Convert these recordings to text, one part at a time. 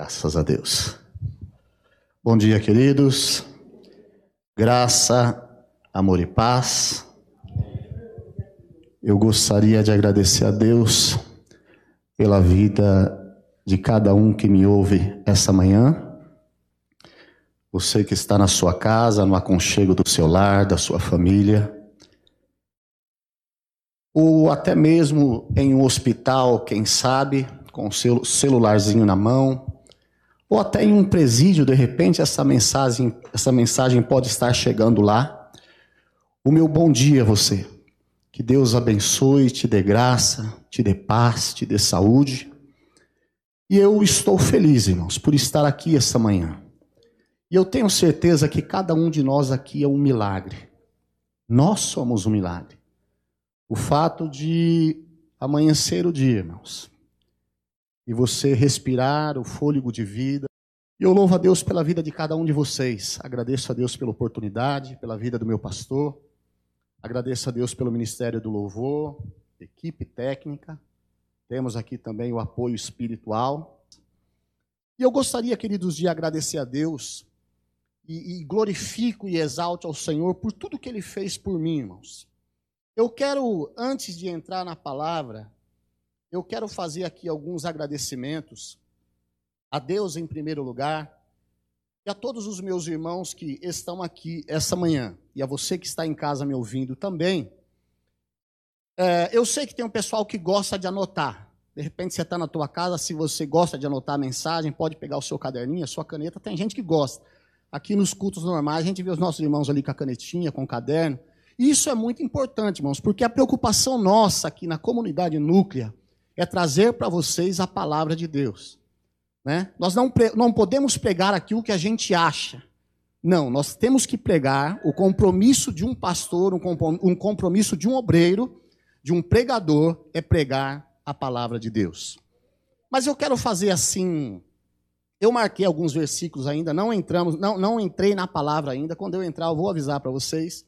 Graças a Deus. Bom dia, queridos. Graça, amor e paz. Eu gostaria de agradecer a Deus pela vida de cada um que me ouve essa manhã. Você que está na sua casa, no aconchego do seu lar, da sua família, ou até mesmo em um hospital, quem sabe, com o seu celularzinho na mão, ou até em um presídio, de repente essa mensagem, essa mensagem pode estar chegando lá. O meu bom dia a você. Que Deus abençoe, te dê graça, te dê paz, te dê saúde. E eu estou feliz, irmãos, por estar aqui essa manhã. E eu tenho certeza que cada um de nós aqui é um milagre. Nós somos um milagre. O fato de amanhecer o dia, irmãos, e você respirar o fôlego de vida. E eu louvo a Deus pela vida de cada um de vocês. Agradeço a Deus pela oportunidade, pela vida do meu pastor. Agradeço a Deus pelo ministério do louvor, equipe técnica. Temos aqui também o apoio espiritual. E eu gostaria, queridos, de agradecer a Deus e, e glorifico e exalto ao Senhor por tudo que Ele fez por mim, irmãos. Eu quero, antes de entrar na palavra, eu quero fazer aqui alguns agradecimentos a Deus em primeiro lugar e a todos os meus irmãos que estão aqui essa manhã e a você que está em casa me ouvindo também. É, eu sei que tem um pessoal que gosta de anotar. De repente você está na tua casa, se você gosta de anotar a mensagem, pode pegar o seu caderninho, a sua caneta. Tem gente que gosta. Aqui nos cultos normais, a gente vê os nossos irmãos ali com a canetinha, com o caderno. Isso é muito importante, irmãos, porque a preocupação nossa aqui na comunidade núclea é trazer para vocês a palavra de Deus. Né? Nós não, não podemos pregar aqui o que a gente acha. Não, nós temos que pregar o compromisso de um pastor, um compromisso de um obreiro, de um pregador, é pregar a palavra de Deus. Mas eu quero fazer assim. Eu marquei alguns versículos ainda, não entramos, não, não entrei na palavra ainda. Quando eu entrar, eu vou avisar para vocês.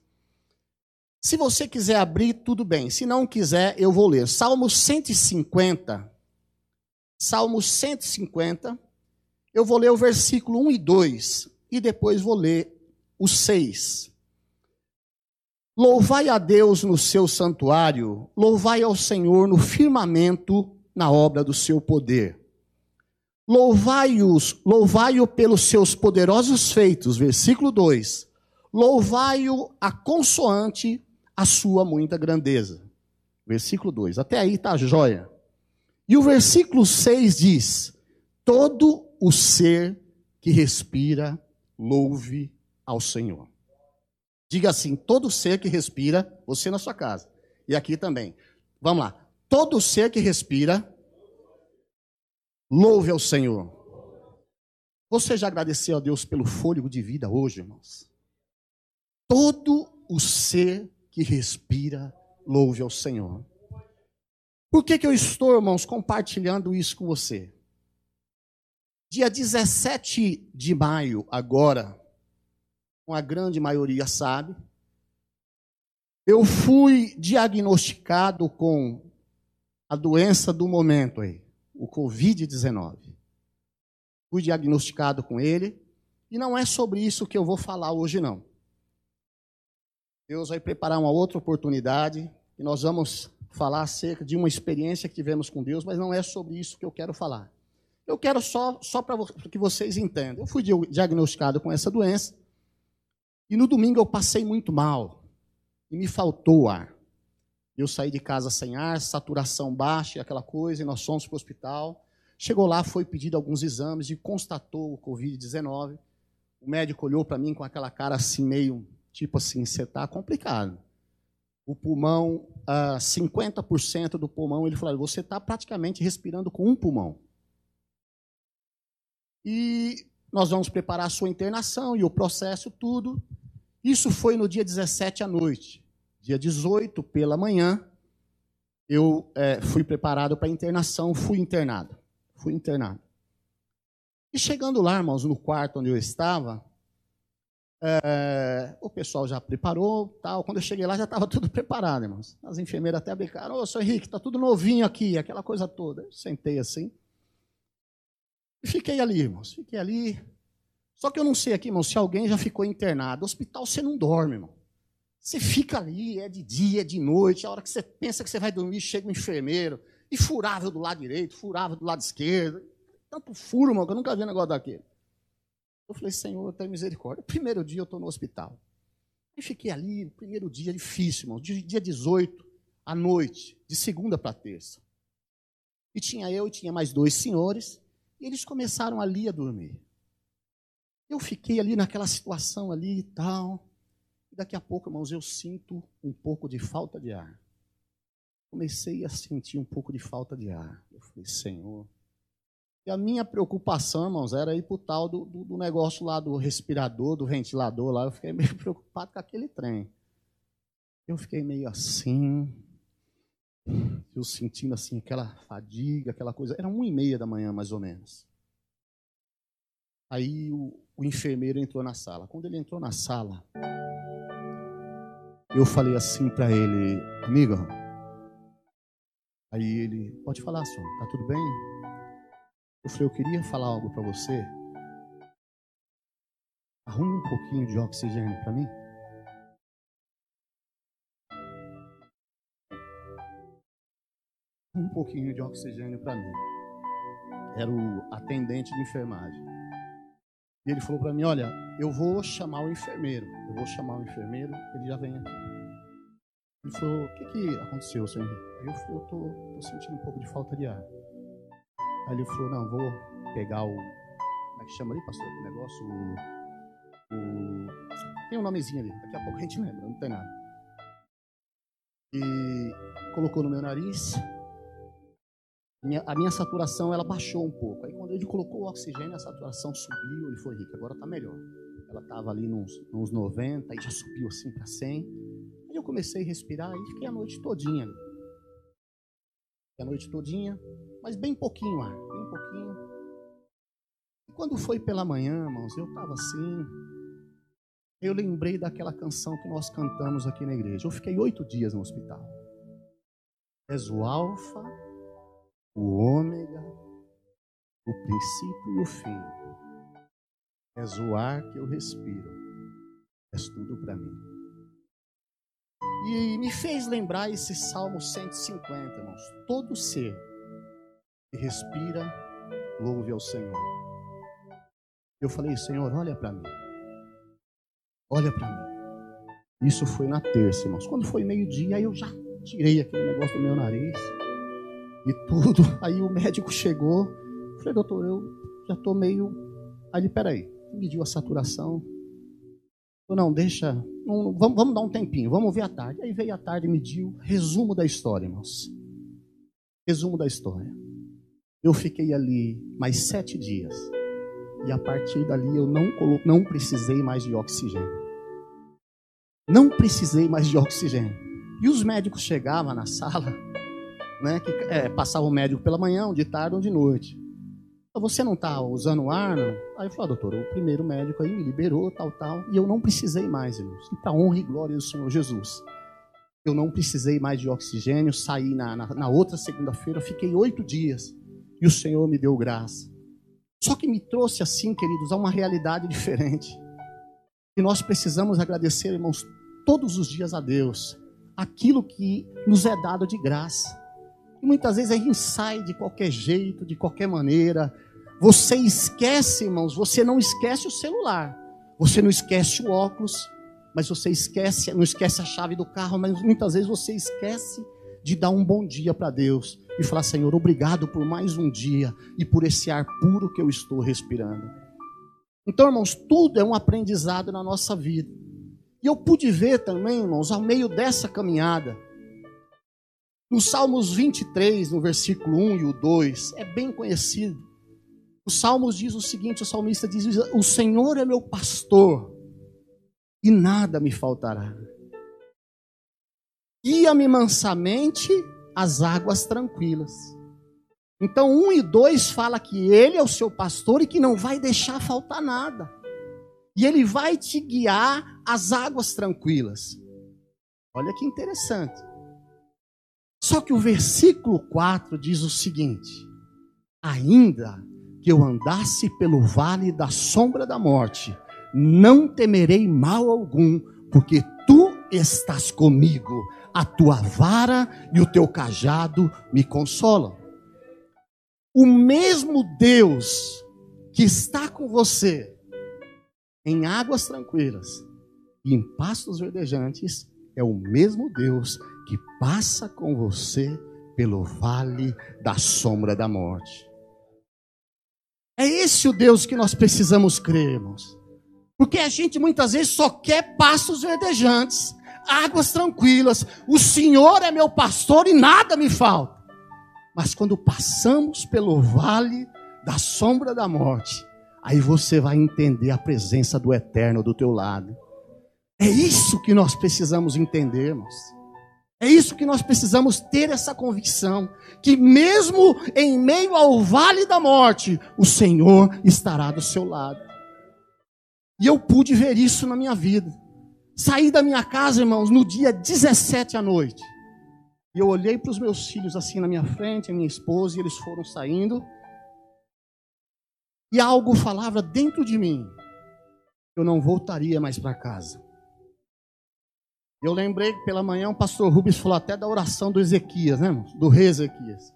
Se você quiser abrir, tudo bem. Se não quiser, eu vou ler. Salmo 150. Salmo 150. Eu vou ler o versículo 1 e 2 e depois vou ler o 6. Louvai a Deus no seu santuário, louvai ao Senhor no firmamento, na obra do seu poder. Louvai-os, louvai-o pelos seus poderosos feitos, versículo 2. Louvai-o a consoante a sua muita grandeza. Versículo 2. Até aí está joia. E o versículo 6 diz: Todo o ser que respira, louve ao Senhor. Diga assim: todo ser que respira, você na sua casa. E aqui também. Vamos lá. Todo ser que respira, louve ao Senhor. Você já agradeceu a Deus pelo fôlego de vida hoje, irmãos? Todo o ser que respira, louve ao Senhor. Por que, que eu estou, irmãos, compartilhando isso com você? Dia 17 de maio, agora, com a grande maioria sabe, eu fui diagnosticado com a doença do momento aí, o Covid-19. Fui diagnosticado com ele, e não é sobre isso que eu vou falar hoje, não. Deus vai preparar uma outra oportunidade e nós vamos falar acerca de uma experiência que tivemos com Deus, mas não é sobre isso que eu quero falar. Eu quero só, só para que vocês entendam. Eu fui diagnosticado com essa doença e no domingo eu passei muito mal e me faltou ar. Eu saí de casa sem ar, saturação baixa e aquela coisa, e nós fomos para o hospital. Chegou lá, foi pedido alguns exames e constatou o Covid-19. O médico olhou para mim com aquela cara assim, meio Tipo assim, você está complicado. O pulmão, ah, 50% do pulmão, ele falou, você está praticamente respirando com um pulmão. E nós vamos preparar a sua internação e o processo, tudo. Isso foi no dia 17 à noite. Dia 18, pela manhã, eu é, fui preparado para a internação, fui internado. Fui internado. E chegando lá, irmãos, no quarto onde eu estava, é, o pessoal já preparou, tal. Quando eu cheguei lá já estava tudo preparado, irmãos. As enfermeiras até brincaram, ô, senhor Henrique, está tudo novinho aqui, aquela coisa toda. Eu sentei assim. E fiquei ali, irmãos, fiquei ali. Só que eu não sei aqui, irmão, se alguém já ficou internado. Hospital você não dorme, irmão. Você fica ali, é de dia, é de noite, a hora que você pensa que você vai dormir, chega um enfermeiro, e furava do lado direito, furava do lado esquerdo. Tanto furo, irmão, que eu nunca vi um negócio daquele. Eu falei, Senhor, tenha misericórdia. Primeiro dia eu estou no hospital. E fiquei ali, primeiro dia difícil, irmão, dia 18, à noite, de segunda para terça. E tinha eu e tinha mais dois senhores, e eles começaram ali a dormir. Eu fiquei ali naquela situação ali e tal. E daqui a pouco, irmãos, eu sinto um pouco de falta de ar. Comecei a sentir um pouco de falta de ar. Eu falei, Senhor. E a minha preocupação, irmãos, era ir para o tal do, do, do, negócio lá do respirador, do ventilador lá. Eu fiquei meio preocupado com aquele trem. Eu fiquei meio assim, eu sentindo assim aquela fadiga, aquela coisa. Era uma e meia da manhã, mais ou menos. Aí o, o enfermeiro entrou na sala. Quando ele entrou na sala, eu falei assim para ele, amigo. Aí ele, pode falar, senhor, tá tudo bem? Eu falei, eu queria falar algo para você. Arrume um pouquinho de oxigênio para mim. Um pouquinho de oxigênio para mim. Era o atendente de enfermagem. E ele falou para mim: Olha, eu vou chamar o enfermeiro. Eu vou chamar o enfermeiro, ele já vem aqui. Ele falou: O que, que aconteceu, senhor eu falei: Eu tô sentindo um pouco de falta de ar. Aí ele falou: Não, vou pegar o. Como é que chama ali, pastor? O negócio. O, o, tem um nomezinho ali, daqui a pouco a gente lembra, não tem nada. E colocou no meu nariz, minha, a minha saturação ela baixou um pouco. Aí quando ele colocou o oxigênio, a saturação subiu, ele foi rico, agora está melhor. Ela estava ali nos, nos 90, aí já subiu assim para 100. Aí eu comecei a respirar e fiquei a noite todinha ali. A noite todinha, mas bem pouquinho ar, bem pouquinho. E quando foi pela manhã, irmãos, eu estava assim. Eu lembrei daquela canção que nós cantamos aqui na igreja. Eu fiquei oito dias no hospital. És o alfa o ômega, o princípio e o fim. És o ar que eu respiro. És tudo para mim. E me fez lembrar esse Salmo 150, irmãos. Todo ser que respira, louve ao Senhor. Eu falei, Senhor, olha para mim. Olha para mim. Isso foi na terça, irmãos. Quando foi meio-dia, eu já tirei aquele negócio do meu nariz e tudo. Aí o médico chegou, falei, doutor, eu já estou meio. Aí ele, peraí, mediu a saturação. Falei, não, deixa, vamos, vamos dar um tempinho, vamos ver a tarde. Aí veio a tarde e mediu. Resumo da história, irmãos. Resumo da história. Eu fiquei ali mais sete dias. E a partir dali eu não, não precisei mais de oxigênio. Não precisei mais de oxigênio. E os médicos chegavam na sala, né, que é, passava o médico pela manhã, de tarde, um de noite. Você não está usando ar, não? Aí eu falei, ah, doutor, o primeiro médico aí me liberou, tal, tal, e eu não precisei mais, irmãos. E para honra e glória do Senhor Jesus. Eu não precisei mais de oxigênio, saí na, na, na outra segunda-feira, fiquei oito dias, e o Senhor me deu graça. Só que me trouxe assim, queridos, a uma realidade diferente. E nós precisamos agradecer, irmãos, todos os dias a Deus, aquilo que nos é dado de graça. E muitas vezes a gente sai de qualquer jeito, de qualquer maneira. Você esquece, irmãos, você não esquece o celular. Você não esquece o óculos, mas você esquece, não esquece a chave do carro, mas muitas vezes você esquece de dar um bom dia para Deus e falar: Senhor, obrigado por mais um dia e por esse ar puro que eu estou respirando. Então, irmãos, tudo é um aprendizado na nossa vida. E eu pude ver também, irmãos, ao meio dessa caminhada, no Salmos 23, no versículo 1 e o 2, é bem conhecido. O Salmos diz o seguinte: o salmista diz: O Senhor é meu pastor e nada me faltará. Guia-me mansamente às águas tranquilas. Então, um e dois fala que ele é o seu pastor e que não vai deixar faltar nada. E ele vai te guiar às águas tranquilas. Olha que interessante. Só que o versículo 4 diz o seguinte: ainda que eu andasse pelo vale da sombra da morte, não temerei mal algum, porque tu estás comigo, a tua vara e o teu cajado me consolam. O mesmo Deus que está com você em águas tranquilas e em pastos verdejantes é o mesmo Deus que passa com você pelo vale da sombra da morte. É esse o Deus que nós precisamos crer, irmãos. Porque a gente muitas vezes só quer pastos verdejantes, águas tranquilas. O Senhor é meu pastor e nada me falta. Mas quando passamos pelo vale da sombra da morte, aí você vai entender a presença do eterno do teu lado. É isso que nós precisamos entender, irmãos. É isso que nós precisamos ter essa convicção, que mesmo em meio ao vale da morte, o Senhor estará do seu lado. E eu pude ver isso na minha vida. Saí da minha casa, irmãos, no dia 17 à noite. E eu olhei para os meus filhos assim na minha frente, a minha esposa, e eles foram saindo. E algo falava dentro de mim. Eu não voltaria mais para casa. Eu lembrei que pela manhã o pastor Rubens falou até da oração do Ezequias, né, do rei Ezequias.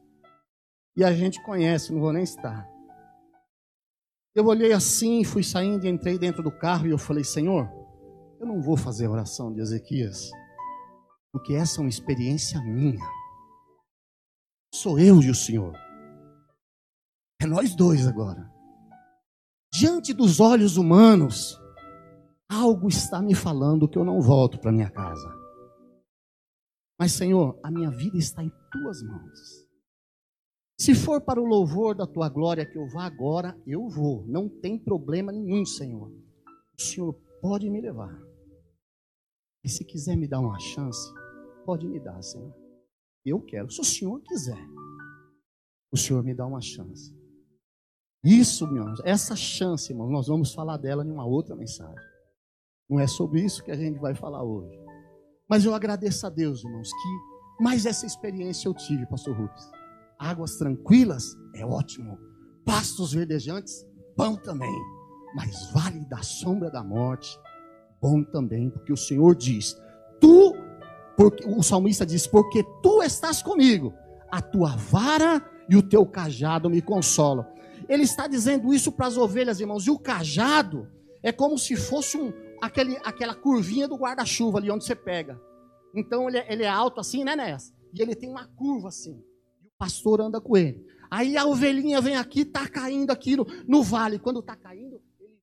E a gente conhece, não vou nem estar. Eu olhei assim, fui saindo, entrei dentro do carro e eu falei: Senhor, eu não vou fazer a oração de Ezequias, porque essa é uma experiência minha. Sou eu e o Senhor. É nós dois agora. Diante dos olhos humanos, Algo está me falando que eu não volto para minha casa. Mas, Senhor, a minha vida está em tuas mãos. Se for para o louvor da tua glória que eu vá agora, eu vou. Não tem problema nenhum, Senhor. O Senhor pode me levar. E se quiser me dar uma chance, pode me dar, Senhor. Eu quero. Se o Senhor quiser, o Senhor me dá uma chance. Isso, meus, essa chance, irmão, nós vamos falar dela em uma outra mensagem. Não é sobre isso que a gente vai falar hoje. Mas eu agradeço a Deus, irmãos, que mais essa experiência eu tive, pastor Rubens. Águas tranquilas é ótimo. Pastos verdejantes, bom também. Mas vale da sombra da morte, bom também, porque o Senhor diz: Tu, porque o salmista diz: Porque tu estás comigo, a tua vara e o teu cajado me consolam. Ele está dizendo isso para as ovelhas, irmãos, e o cajado é como se fosse um, aquele, aquela curvinha do guarda-chuva ali onde você pega. Então ele, é, ele é alto assim, né, Nessa? E ele tem uma curva assim. E o pastor anda com ele. Aí a ovelhinha vem aqui, tá caindo aqui no, no vale. Quando tá caindo, ele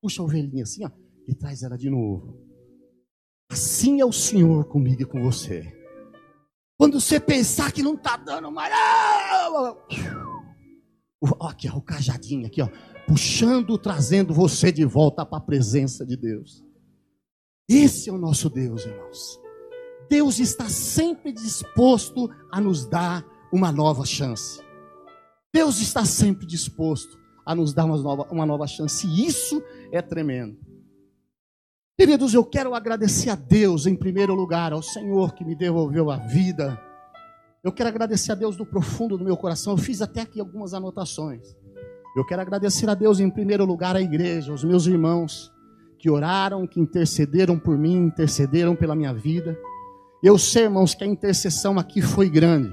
puxa a ovelhinha assim, ó, e traz ela de novo. Assim é o Senhor comigo e com você. Quando você pensar que não está dando mais. Ah, aqui, ó, o cajadinho aqui, ó puxando, trazendo você de volta para a presença de Deus. Esse é o nosso Deus, irmãos. Deus está sempre disposto a nos dar uma nova chance. Deus está sempre disposto a nos dar uma nova, uma nova chance. E isso é tremendo. Queridos, eu quero agradecer a Deus em primeiro lugar, ao Senhor que me devolveu a vida. Eu quero agradecer a Deus do profundo do meu coração. Eu fiz até aqui algumas anotações. Eu quero agradecer a Deus em primeiro lugar, a igreja, aos meus irmãos que oraram, que intercederam por mim, intercederam pela minha vida. Eu sei, irmãos, que a intercessão aqui foi grande.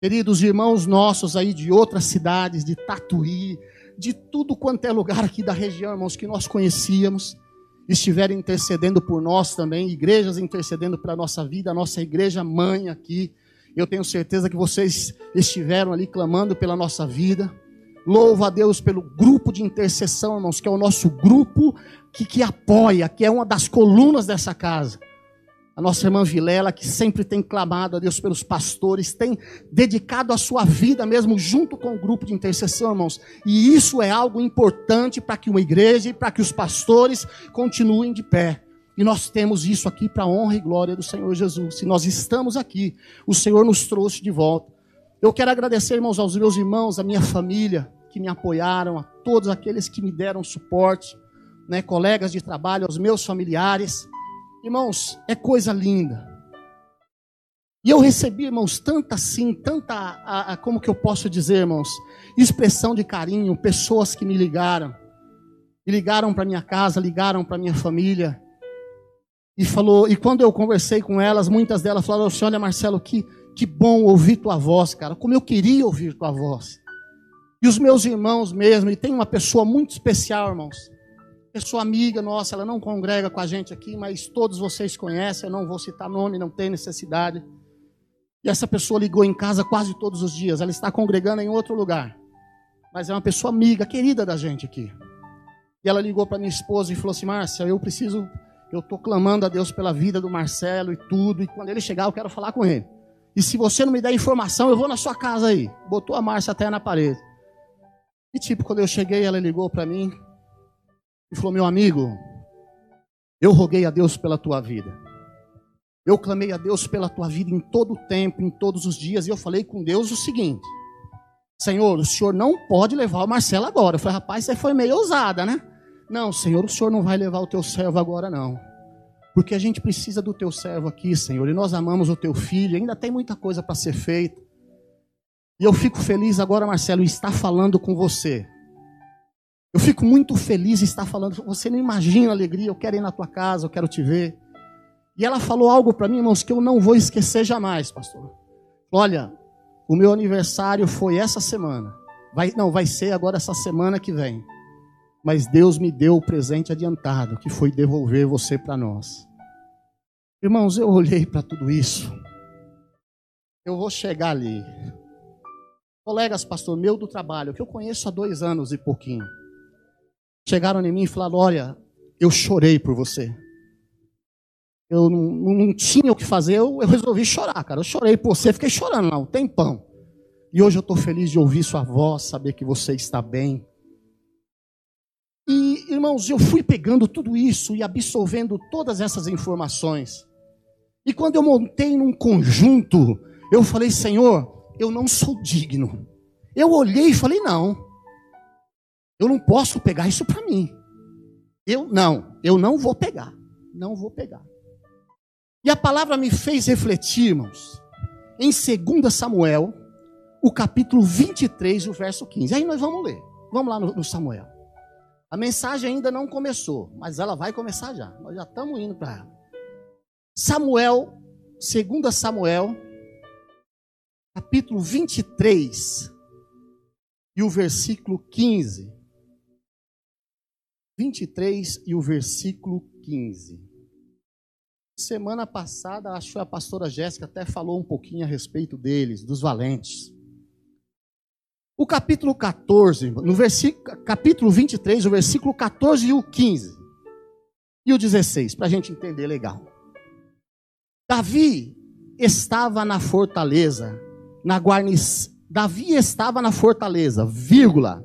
Queridos irmãos nossos aí de outras cidades, de Tatuí, de tudo quanto é lugar aqui da região, irmãos, que nós conhecíamos, estiveram intercedendo por nós também, igrejas intercedendo pela nossa vida, a nossa igreja mãe aqui. Eu tenho certeza que vocês estiveram ali clamando pela nossa vida. Louvo a Deus pelo grupo de intercessão, irmãos, que é o nosso grupo que, que apoia, que é uma das colunas dessa casa. A nossa irmã Vilela, que sempre tem clamado a Deus pelos pastores, tem dedicado a sua vida mesmo junto com o grupo de intercessão, irmãos. E isso é algo importante para que uma igreja e para que os pastores continuem de pé. E nós temos isso aqui para a honra e glória do Senhor Jesus. Se nós estamos aqui, o Senhor nos trouxe de volta. Eu quero agradecer, irmãos, aos meus irmãos, à minha família, que me apoiaram, a todos aqueles que me deram suporte, né, colegas de trabalho, aos meus familiares. Irmãos, é coisa linda. E eu recebi, irmãos, tanta assim, tanta, a, a, como que eu posso dizer, irmãos, expressão de carinho, pessoas que me ligaram, e ligaram para minha casa, ligaram para minha família, e falou, e quando eu conversei com elas, muitas delas falaram assim: Olha, Marcelo, que, que bom ouvir tua voz, cara, como eu queria ouvir tua voz. E os meus irmãos mesmo, e tem uma pessoa muito especial, irmãos, pessoa amiga nossa, ela não congrega com a gente aqui, mas todos vocês conhecem, eu não vou citar nome, não tem necessidade. E essa pessoa ligou em casa quase todos os dias, ela está congregando em outro lugar, mas é uma pessoa amiga, querida da gente aqui. E ela ligou para minha esposa e falou assim: Márcia, eu preciso eu estou clamando a Deus pela vida do Marcelo e tudo, e quando ele chegar eu quero falar com ele. E se você não me der informação, eu vou na sua casa aí. Botou a Márcia até na parede. E tipo, quando eu cheguei, ela ligou para mim e falou: Meu amigo, eu roguei a Deus pela tua vida. Eu clamei a Deus pela tua vida em todo o tempo, em todos os dias, e eu falei com Deus o seguinte: Senhor, o senhor não pode levar o Marcelo agora. Eu falei, rapaz, você foi meio ousada, né? Não, Senhor, o Senhor não vai levar o teu servo agora, não. Porque a gente precisa do teu servo aqui, Senhor, e nós amamos o teu filho, ainda tem muita coisa para ser feita. E eu fico feliz agora, Marcelo, estar falando com você. Eu fico muito feliz estar falando. Você não imagina a alegria. Eu quero ir na tua casa, eu quero te ver. E ela falou algo para mim, irmãos, que eu não vou esquecer jamais, pastor. Olha, o meu aniversário foi essa semana. Vai, não, vai ser agora essa semana que vem mas Deus me deu o presente adiantado, que foi devolver você para nós. Irmãos, eu olhei para tudo isso. Eu vou chegar ali. Colegas, pastor meu do trabalho, que eu conheço há dois anos e pouquinho, chegaram em mim e falaram: Olha, eu chorei por você. Eu não, não tinha o que fazer, eu, eu, resolvi chorar, cara. Eu chorei por você, fiquei chorando lá um tempão. E hoje eu estou feliz de ouvir sua voz, saber que você está bem. E, irmãos, eu fui pegando tudo isso e absorvendo todas essas informações. E quando eu montei num conjunto, eu falei, Senhor, eu não sou digno. Eu olhei e falei, não, eu não posso pegar isso para mim. Eu não, eu não vou pegar. Não vou pegar. E a palavra me fez refletir, irmãos, em 2 Samuel, o capítulo 23, o verso 15. Aí nós vamos ler. Vamos lá no, no Samuel. A mensagem ainda não começou, mas ela vai começar já. Nós já estamos indo para ela. Samuel, 2 Samuel, capítulo 23, e o versículo 15. 23 e o versículo 15. Semana passada, acho que a pastora Jéssica até falou um pouquinho a respeito deles, dos valentes. O capítulo 14, no versículo, capítulo 23, o versículo 14 e o 15. E o 16, para a gente entender legal. Davi estava na fortaleza, na guarnição. Davi estava na fortaleza, vírgula,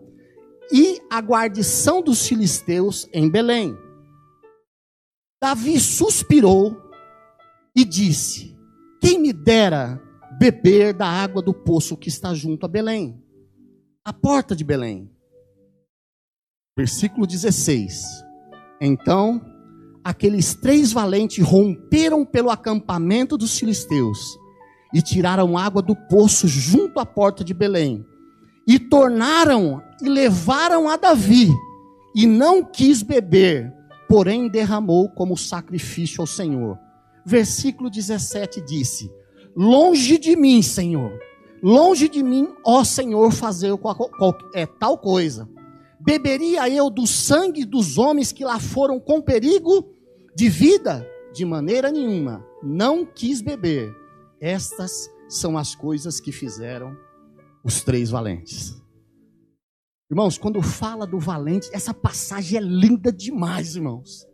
e a guarnição dos filisteus em Belém. Davi suspirou e disse: Quem me dera beber da água do poço que está junto a Belém? a porta de Belém. Versículo 16. Então, aqueles três valentes romperam pelo acampamento dos filisteus e tiraram água do poço junto à porta de Belém. E tornaram e levaram a Davi, e não quis beber, porém derramou como sacrifício ao Senhor. Versículo 17 disse: Longe de mim, Senhor, Longe de mim, ó Senhor, fazer qual, qual, é, tal coisa. Beberia eu do sangue dos homens que lá foram com perigo de vida? De maneira nenhuma. Não quis beber. Estas são as coisas que fizeram os três valentes. Irmãos, quando fala do valente, essa passagem é linda demais, irmãos.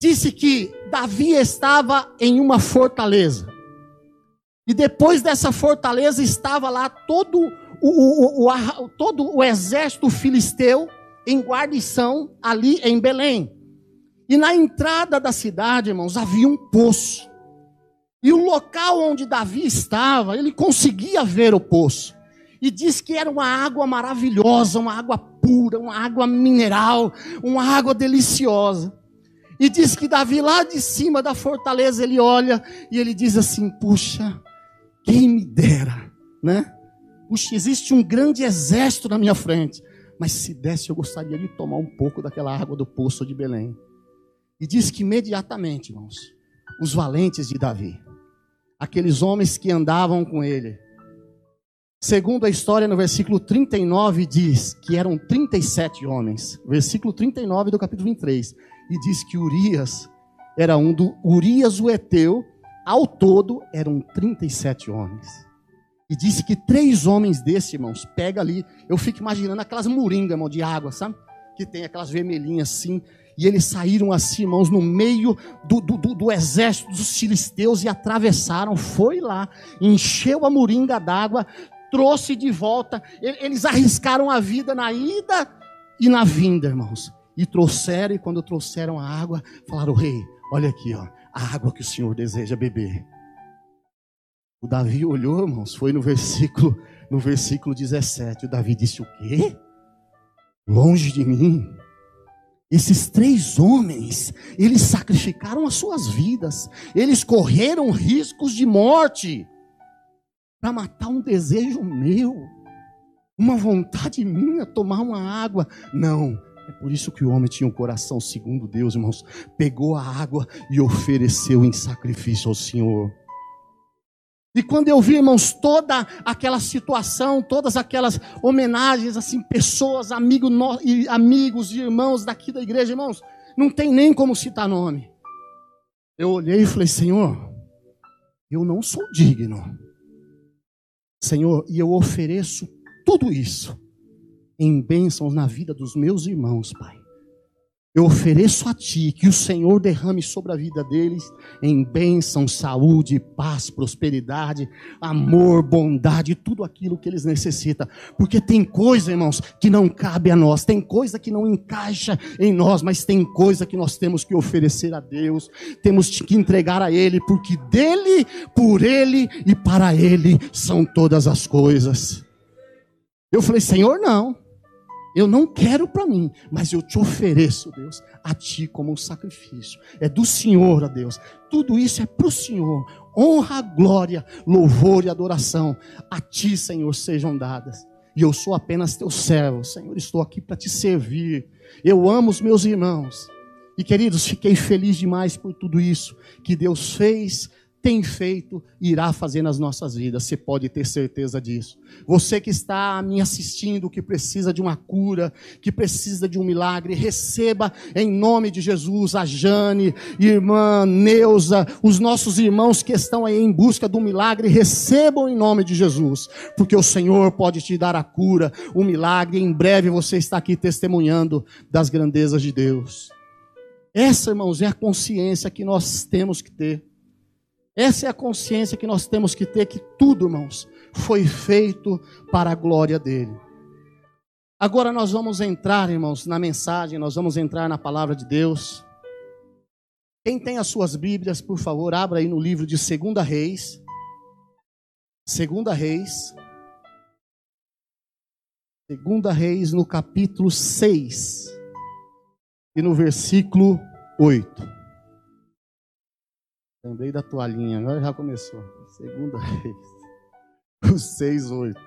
Disse que Davi estava em uma fortaleza. E depois dessa fortaleza estava lá todo o, o, o, todo o exército filisteu em guarnição ali em Belém. E na entrada da cidade, irmãos, havia um poço. E o local onde Davi estava, ele conseguia ver o poço. E diz que era uma água maravilhosa, uma água pura, uma água mineral, uma água deliciosa. E diz que Davi, lá de cima da fortaleza, ele olha e ele diz assim: Puxa, quem me dera, né? Puxa, existe um grande exército na minha frente. Mas se desse, eu gostaria de tomar um pouco daquela água do poço de Belém. E diz que imediatamente, irmãos, os valentes de Davi, aqueles homens que andavam com ele, segundo a história no versículo 39 diz que eram 37 homens, versículo 39 do capítulo 23, e diz que Urias era um do Urias o Eteu, ao todo eram 37 homens. E disse que três homens desses, irmãos, pega ali, eu fico imaginando aquelas moringas, irmão, de água, sabe? Que tem aquelas vermelhinhas assim, e eles saíram assim, irmãos, no meio do, do, do, exército dos filisteus e atravessaram, foi lá, encheu a moringa d'água, trouxe de volta, eles arriscaram a vida na ida e na vinda, irmãos. E trouxeram, e quando trouxeram a água, falaram, rei, olha aqui, ó, a água que o Senhor deseja beber. O Davi olhou, irmãos, foi no versículo, no versículo 17. O Davi disse: O quê? Longe de mim. Esses três homens, eles sacrificaram as suas vidas, eles correram riscos de morte para matar um desejo meu, uma vontade minha, tomar uma água. Não, é por isso que o homem tinha um coração segundo Deus, irmãos. Pegou a água e ofereceu em sacrifício ao Senhor. E quando eu vi, irmãos, toda aquela situação, todas aquelas homenagens, assim, pessoas, amigos, amigos e irmãos daqui da igreja, irmãos, não tem nem como citar nome. Eu olhei e falei, Senhor, eu não sou digno. Senhor, e eu ofereço tudo isso em bênçãos na vida dos meus irmãos, Pai. Eu ofereço a Ti que o Senhor derrame sobre a vida deles em bênção, saúde, paz, prosperidade, amor, bondade, tudo aquilo que eles necessitam. Porque tem coisa, irmãos, que não cabe a nós, tem coisa que não encaixa em nós, mas tem coisa que nós temos que oferecer a Deus, temos que entregar a Ele, porque dele, por Ele e para Ele são todas as coisas. Eu falei, Senhor, não. Eu não quero para mim, mas eu te ofereço, Deus, a ti como um sacrifício. É do Senhor, a Deus. Tudo isso é para o Senhor. Honra, glória, louvor e adoração a ti, Senhor, sejam dadas. E eu sou apenas teu servo, Senhor. Estou aqui para te servir. Eu amo os meus irmãos. E queridos, fiquei feliz demais por tudo isso que Deus fez tem feito irá fazer nas nossas vidas. Você pode ter certeza disso. Você que está me assistindo, que precisa de uma cura, que precisa de um milagre, receba em nome de Jesus a Jane, irmã Neuza, os nossos irmãos que estão aí em busca do milagre, recebam em nome de Jesus, porque o Senhor pode te dar a cura, o milagre. Em breve você está aqui testemunhando das grandezas de Deus. Essa, irmãos, é a consciência que nós temos que ter. Essa é a consciência que nós temos que ter que tudo, irmãos, foi feito para a glória dele. Agora nós vamos entrar, irmãos, na mensagem, nós vamos entrar na palavra de Deus. Quem tem as suas Bíblias, por favor, abra aí no livro de Segunda Reis. Segunda Reis. Segunda Reis no capítulo 6 e no versículo 8. Lembrei da toalhinha, agora já começou. Segunda vez. O 6, 8.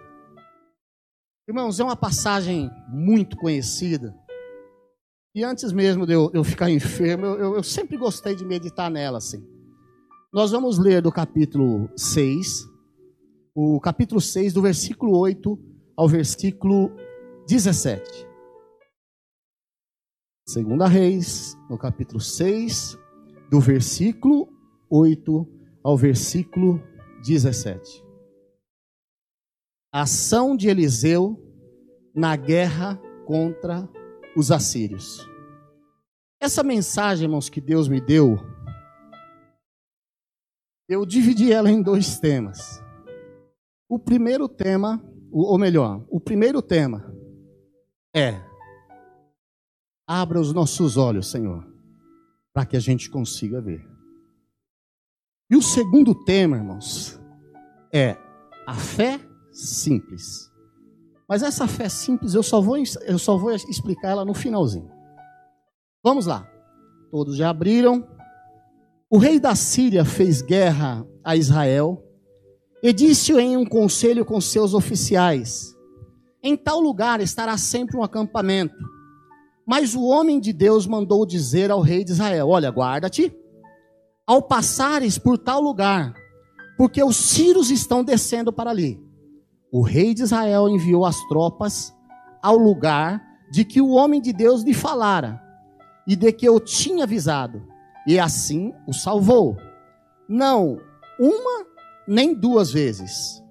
Irmãos, é uma passagem muito conhecida. E antes mesmo de eu, eu ficar enfermo, eu, eu, eu, sempre gostei de meditar nela, assim. Nós vamos ler do capítulo 6, o capítulo 6, do versículo 8 ao versículo 17. Segunda Reis, no capítulo 6, do versículo 8 ao versículo 17. ação de Eliseu na guerra contra os assírios. Essa mensagem, irmãos, que Deus me deu, eu dividi ela em dois temas. O primeiro tema, ou melhor, o primeiro tema é: abra os nossos olhos, Senhor, para que a gente consiga ver. E o segundo tema, irmãos, é a fé simples. Mas essa fé simples eu só vou, eu só vou explicar ela no finalzinho. Vamos lá. Todos já abriram. O rei da Síria fez guerra a Israel e disse em um conselho com seus oficiais: Em tal lugar estará sempre um acampamento. Mas o homem de Deus mandou dizer ao rei de Israel: Olha, guarda-te, ao passares por tal lugar, porque os sírios estão descendo para ali. O rei de Israel enviou as tropas ao lugar de que o homem de Deus lhe falara e de que eu tinha avisado, e assim o salvou. Não uma nem duas vezes.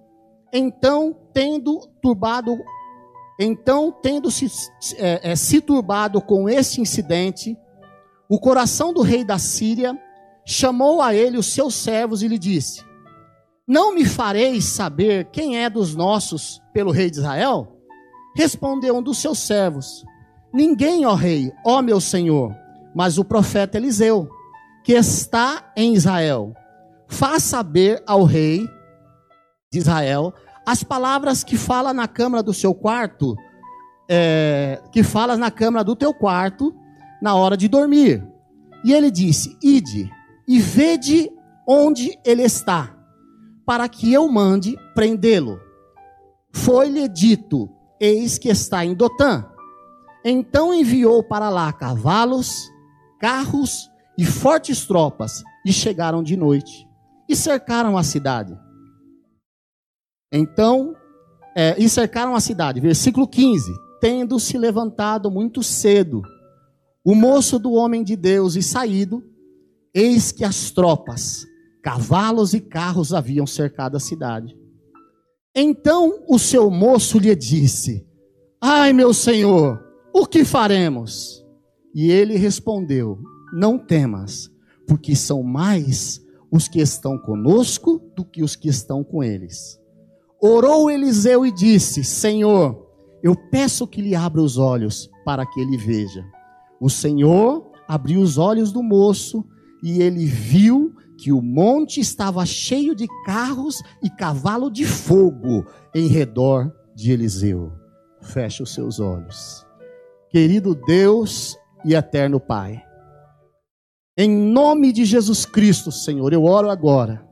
Então, tendo turbado, então tendo se, é, é, se turbado com este incidente, o coração do rei da Síria chamou a ele os seus servos e lhe disse: Não me fareis saber quem é dos nossos pelo rei de Israel? Respondeu um dos seus servos: Ninguém, ó rei, ó meu senhor, mas o profeta Eliseu, que está em Israel. Faz saber ao rei de Israel as palavras que fala na câmara do seu quarto, é, que fala na câmara do teu quarto, na hora de dormir. E ele disse: Ide e vede onde ele está, para que eu mande prendê-lo. Foi-lhe dito: Eis que está em Dotã. Então enviou para lá cavalos, carros e fortes tropas, e chegaram de noite e cercaram a cidade. Então, é, e cercaram a cidade. Versículo 15: Tendo se levantado muito cedo, o moço do homem de Deus e saído, eis que as tropas, cavalos e carros haviam cercado a cidade. Então o seu moço lhe disse: Ai, meu senhor, o que faremos? E ele respondeu: Não temas, porque são mais os que estão conosco do que os que estão com eles. Orou Eliseu e disse: Senhor, eu peço que lhe abra os olhos para que ele veja. O Senhor abriu os olhos do moço e ele viu que o monte estava cheio de carros e cavalo de fogo em redor de Eliseu. Feche os seus olhos. Querido Deus e eterno Pai, em nome de Jesus Cristo, Senhor, eu oro agora.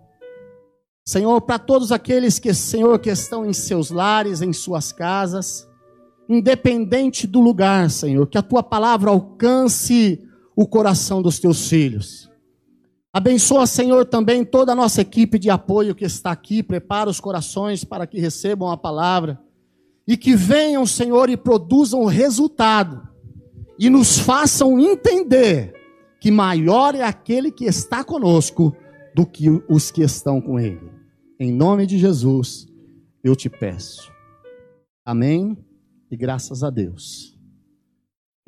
Senhor, para todos aqueles que, Senhor, que estão em seus lares, em suas casas, independente do lugar, Senhor, que a tua palavra alcance o coração dos teus filhos. Abençoa, Senhor, também toda a nossa equipe de apoio que está aqui, prepara os corações para que recebam a palavra e que venham, Senhor, e produzam resultado e nos façam entender que maior é aquele que está conosco do que os que estão com ele. Em nome de Jesus, eu te peço. Amém e graças a Deus.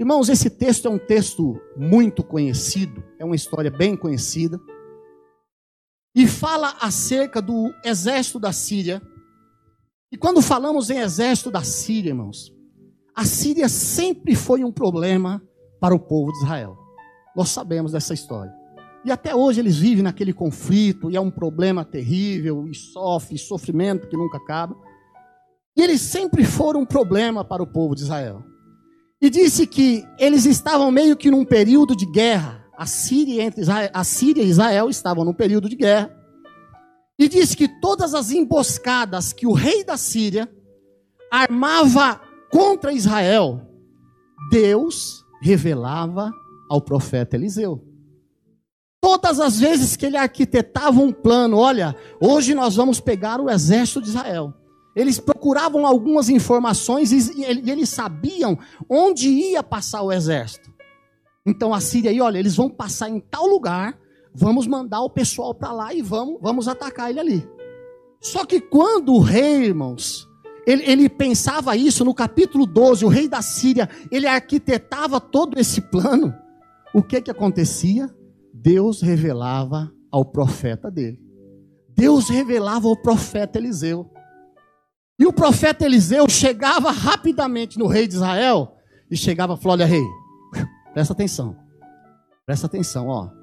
Irmãos, esse texto é um texto muito conhecido, é uma história bem conhecida, e fala acerca do exército da Síria e quando falamos em exército da Síria, irmãos, a Síria sempre foi um problema para o povo de Israel. Nós sabemos dessa história. E até hoje eles vivem naquele conflito, e é um problema terrível, e sofre, sofrimento que nunca acaba. E eles sempre foram um problema para o povo de Israel. E disse que eles estavam meio que num período de guerra. A Síria, entre Israel, a Síria e Israel estavam num período de guerra. E diz que todas as emboscadas que o rei da Síria armava contra Israel, Deus revelava ao profeta Eliseu. Todas as vezes que ele arquitetava um plano, olha, hoje nós vamos pegar o exército de Israel. Eles procuravam algumas informações e eles sabiam onde ia passar o exército. Então a Síria aí, olha, eles vão passar em tal lugar vamos mandar o pessoal para lá e vamos, vamos atacar ele ali. Só que quando o rei, irmãos, ele, ele, pensava isso no capítulo 12, o rei da Síria, ele arquitetava todo esse plano. O que que acontecia? Deus revelava ao profeta dele. Deus revelava ao profeta Eliseu. E o profeta Eliseu chegava rapidamente no rei de Israel e chegava e falou: Olha, rei, presta atenção, presta atenção, ó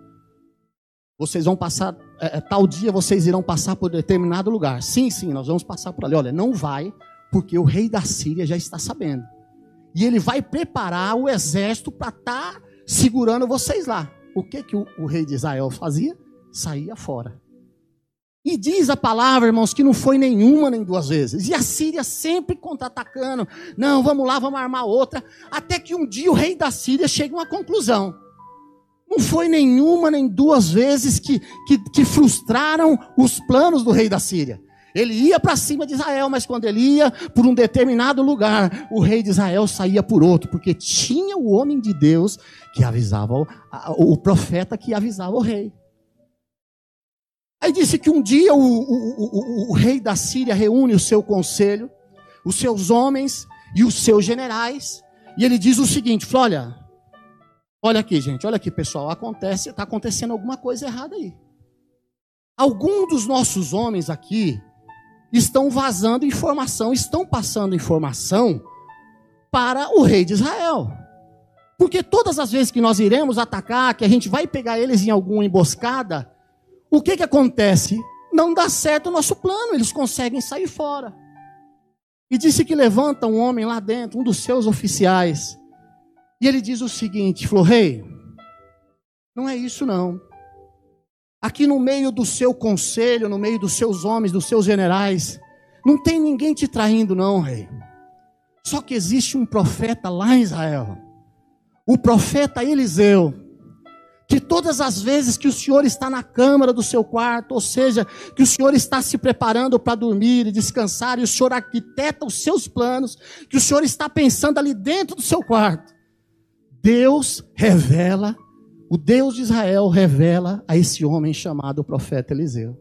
vocês vão passar, é, é, tal dia vocês irão passar por determinado lugar. Sim, sim, nós vamos passar por ali. Olha, não vai, porque o rei da Síria já está sabendo. E ele vai preparar o exército para estar tá segurando vocês lá. o que, que o, o rei de Israel fazia? Saía fora. E diz a palavra, irmãos, que não foi nenhuma nem duas vezes. E a Síria sempre contra-atacando. Não, vamos lá, vamos armar outra. Até que um dia o rei da Síria chega a uma conclusão. Não foi nenhuma nem duas vezes que, que, que frustraram os planos do rei da Síria. Ele ia para cima de Israel, mas quando ele ia por um determinado lugar, o rei de Israel saía por outro, porque tinha o homem de Deus que avisava, o, o profeta que avisava o rei. Aí disse que um dia o, o, o, o, rei da Síria reúne o seu conselho, os seus homens e os seus generais, e ele diz o seguinte: olha, olha aqui, gente, olha aqui, pessoal, acontece, está acontecendo alguma coisa errada aí. Alguns dos nossos homens aqui estão vazando informação, estão passando informação para o rei de Israel. Porque todas as vezes que nós iremos atacar, que a gente vai pegar eles em alguma emboscada, o que que acontece? Não dá certo o nosso plano, eles conseguem sair fora. E disse que levanta um homem lá dentro, um dos seus oficiais, e ele diz o seguinte: falou, rei, não é isso não. Aqui no meio do seu conselho, no meio dos seus homens, dos seus generais, não tem ninguém te traindo, não, rei. Só que existe um profeta lá em Israel, o profeta Eliseu que todas as vezes que o Senhor está na câmara do seu quarto, ou seja, que o Senhor está se preparando para dormir e descansar, e o Senhor arquiteta os seus planos, que o Senhor está pensando ali dentro do seu quarto, Deus revela, o Deus de Israel revela a esse homem chamado profeta Eliseu.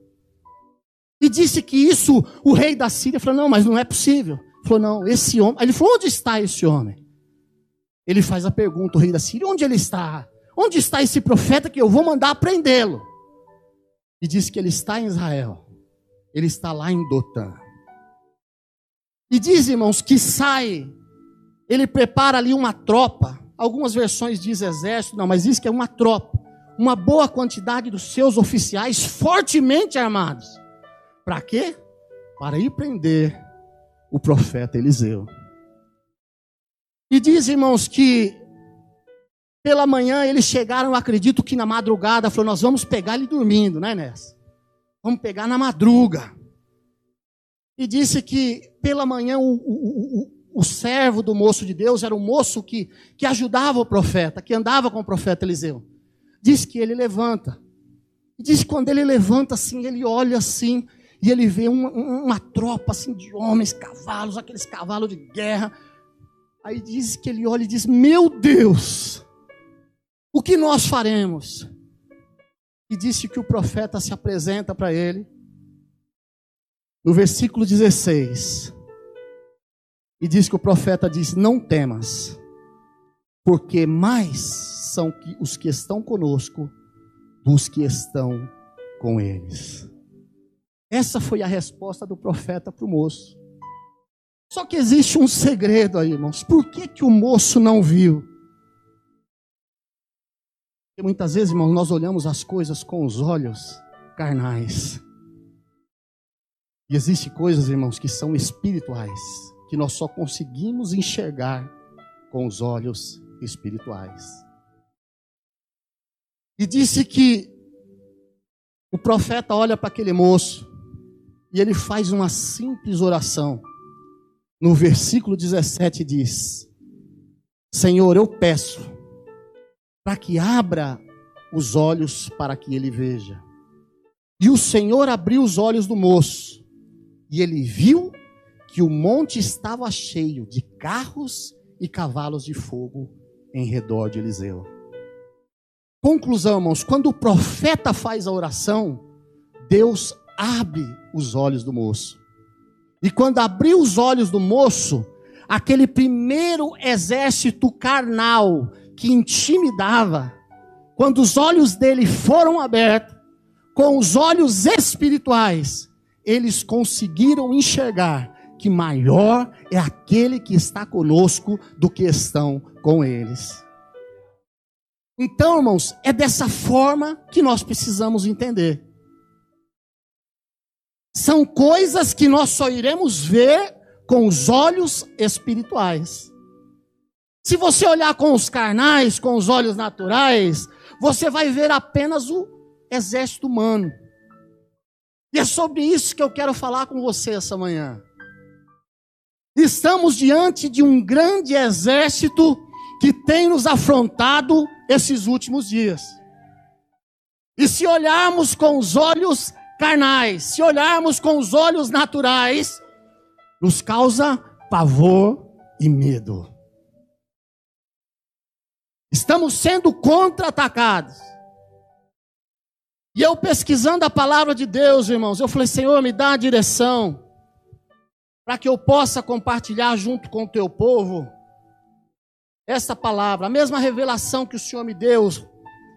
E disse que isso, o rei da Síria falou: não, mas não é possível. Falou: não, esse homem. Ele falou: onde está esse homem? Ele faz a pergunta, o rei da Síria: onde ele está? Onde está esse profeta que eu vou mandar prendê-lo? E diz que ele está em Israel. Ele está lá em Dotã. E diz, irmãos, que sai, ele prepara ali uma tropa. Algumas versões diz exército, não, mas diz que é uma tropa. Uma boa quantidade dos seus oficiais fortemente armados. Para quê? Para ir prender o profeta Eliseu. E diz, irmãos, que pela manhã eles chegaram, acredito que na madrugada, falou: Nós vamos pegar ele dormindo, né, Nessa? Vamos pegar na madruga. E disse que pela manhã o, o, o, o servo do moço de Deus era o moço que, que ajudava o profeta, que andava com o profeta Eliseu. Diz que ele levanta. E diz que quando ele levanta assim, ele olha assim, e ele vê uma, uma tropa assim de homens, cavalos, aqueles cavalos de guerra. Aí diz que ele olha e diz: Meu Deus! O que nós faremos? E disse que o profeta se apresenta para ele, no versículo 16, e diz que o profeta diz: Não temas, porque mais são os que estão conosco dos que estão com eles. Essa foi a resposta do profeta para o moço. Só que existe um segredo aí, irmãos. Por que, que o moço não viu? Muitas vezes, irmãos, nós olhamos as coisas com os olhos carnais. E existem coisas, irmãos, que são espirituais, que nós só conseguimos enxergar com os olhos espirituais. E disse que o profeta olha para aquele moço e ele faz uma simples oração. No versículo 17 diz: Senhor, eu peço para que abra os olhos para que ele veja. E o Senhor abriu os olhos do moço, e ele viu que o monte estava cheio de carros e cavalos de fogo em redor de Eliseu. Conclusão, irmãos, quando o profeta faz a oração, Deus abre os olhos do moço. E quando abriu os olhos do moço, aquele primeiro exército carnal que intimidava, quando os olhos dele foram abertos, com os olhos espirituais, eles conseguiram enxergar que maior é aquele que está conosco do que estão com eles. Então, irmãos, é dessa forma que nós precisamos entender. São coisas que nós só iremos ver com os olhos espirituais. Se você olhar com os carnais, com os olhos naturais, você vai ver apenas o exército humano. E é sobre isso que eu quero falar com você essa manhã. Estamos diante de um grande exército que tem nos afrontado esses últimos dias. E se olharmos com os olhos carnais, se olharmos com os olhos naturais, nos causa pavor e medo. Estamos sendo contra-atacados. E eu pesquisando a palavra de Deus, irmãos, eu falei: Senhor, me dá a direção para que eu possa compartilhar junto com o teu povo essa palavra, a mesma revelação que o Senhor me deu,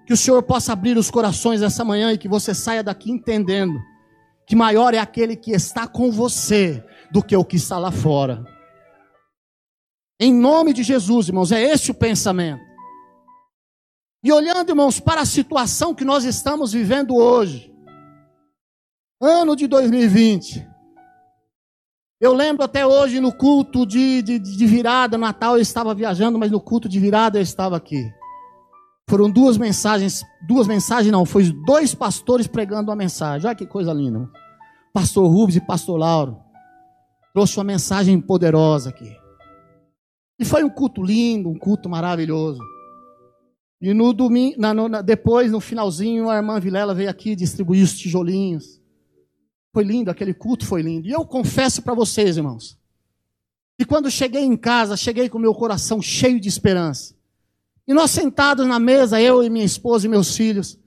que o Senhor possa abrir os corações essa manhã e que você saia daqui entendendo que maior é aquele que está com você do que o que está lá fora. Em nome de Jesus, irmãos, é esse o pensamento. E olhando, irmãos, para a situação que nós estamos vivendo hoje, ano de 2020, eu lembro até hoje no culto de, de, de virada, Natal eu estava viajando, mas no culto de virada eu estava aqui. Foram duas mensagens, duas mensagens não, foi dois pastores pregando uma mensagem. Olha que coisa linda. Pastor Rubens e pastor Lauro trouxe uma mensagem poderosa aqui. E foi um culto lindo, um culto maravilhoso. E no domingo, na, no, depois, no finalzinho, a irmã Vilela veio aqui distribuir os tijolinhos. Foi lindo, aquele culto foi lindo. E eu confesso para vocês, irmãos, que quando cheguei em casa, cheguei com meu coração cheio de esperança. E nós sentados na mesa, eu e minha esposa e meus filhos,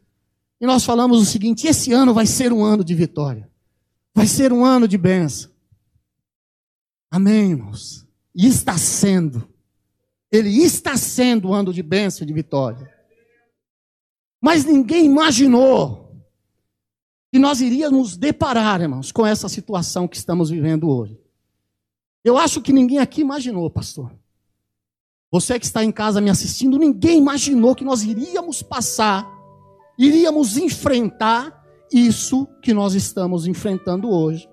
e nós falamos o seguinte: esse ano vai ser um ano de vitória. Vai ser um ano de bênção. Amém, irmãos. E está sendo. Ele está sendo um ano de bênção e de vitória. Mas ninguém imaginou que nós iríamos deparar, irmãos, com essa situação que estamos vivendo hoje. Eu acho que ninguém aqui imaginou, pastor. Você que está em casa me assistindo, ninguém imaginou que nós iríamos passar, iríamos enfrentar isso que nós estamos enfrentando hoje.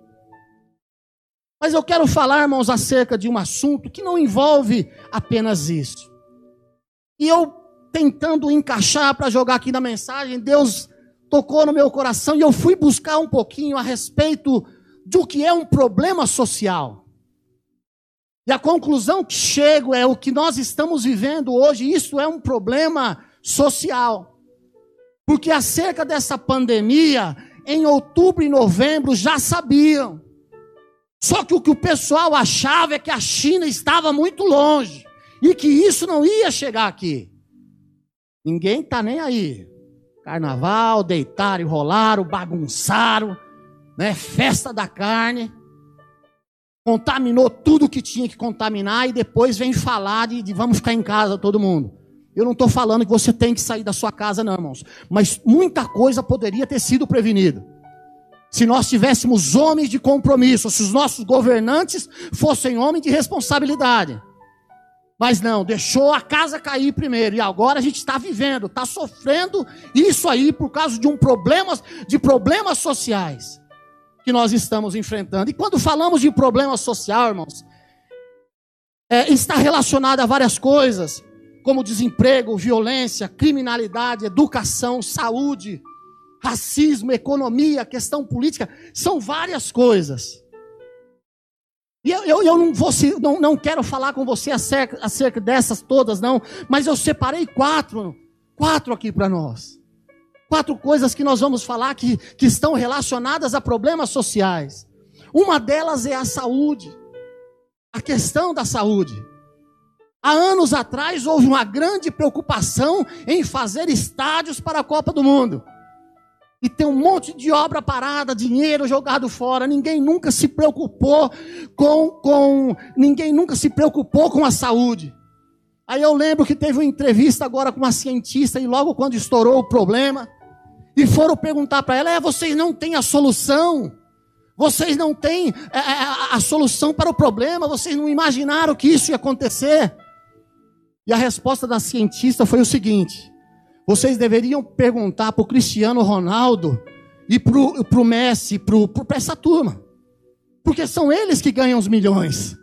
Mas eu quero falar, irmãos, acerca de um assunto que não envolve apenas isso. E eu tentando encaixar para jogar aqui na mensagem, Deus tocou no meu coração e eu fui buscar um pouquinho a respeito do que é um problema social. E a conclusão que chego é o que nós estamos vivendo hoje, isso é um problema social. Porque acerca dessa pandemia, em outubro e novembro já sabiam. Só que o que o pessoal achava é que a China estava muito longe e que isso não ia chegar aqui. Ninguém está nem aí. Carnaval, deitaram, rolaram, bagunçaram, né? festa da carne. Contaminou tudo que tinha que contaminar e depois vem falar de, de vamos ficar em casa todo mundo. Eu não estou falando que você tem que sair da sua casa, não, irmãos. Mas muita coisa poderia ter sido prevenida. Se nós tivéssemos homens de compromisso, se os nossos governantes fossem homens de responsabilidade. Mas não, deixou a casa cair primeiro. E agora a gente está vivendo, está sofrendo isso aí por causa de um problema, de problemas sociais que nós estamos enfrentando. E quando falamos de problema social, irmãos, é, está relacionado a várias coisas, como desemprego, violência, criminalidade, educação, saúde, racismo, economia, questão política, são várias coisas. E eu, eu, eu não, vou, não, não quero falar com você acerca, acerca dessas todas, não, mas eu separei quatro, quatro aqui para nós. Quatro coisas que nós vamos falar que, que estão relacionadas a problemas sociais. Uma delas é a saúde, a questão da saúde. Há anos atrás houve uma grande preocupação em fazer estádios para a Copa do Mundo e tem um monte de obra parada, dinheiro jogado fora. Ninguém nunca se preocupou com, com ninguém nunca se preocupou com a saúde. Aí eu lembro que teve uma entrevista agora com uma cientista e logo quando estourou o problema e foram perguntar para ela: é, vocês não têm a solução? Vocês não têm a, é, a, é, a solução para o problema? Vocês não imaginaram que isso ia acontecer? E a resposta da cientista foi o seguinte: vocês deveriam perguntar para o Cristiano Ronaldo e para o Messi, para essa turma. Porque são eles que ganham os milhões.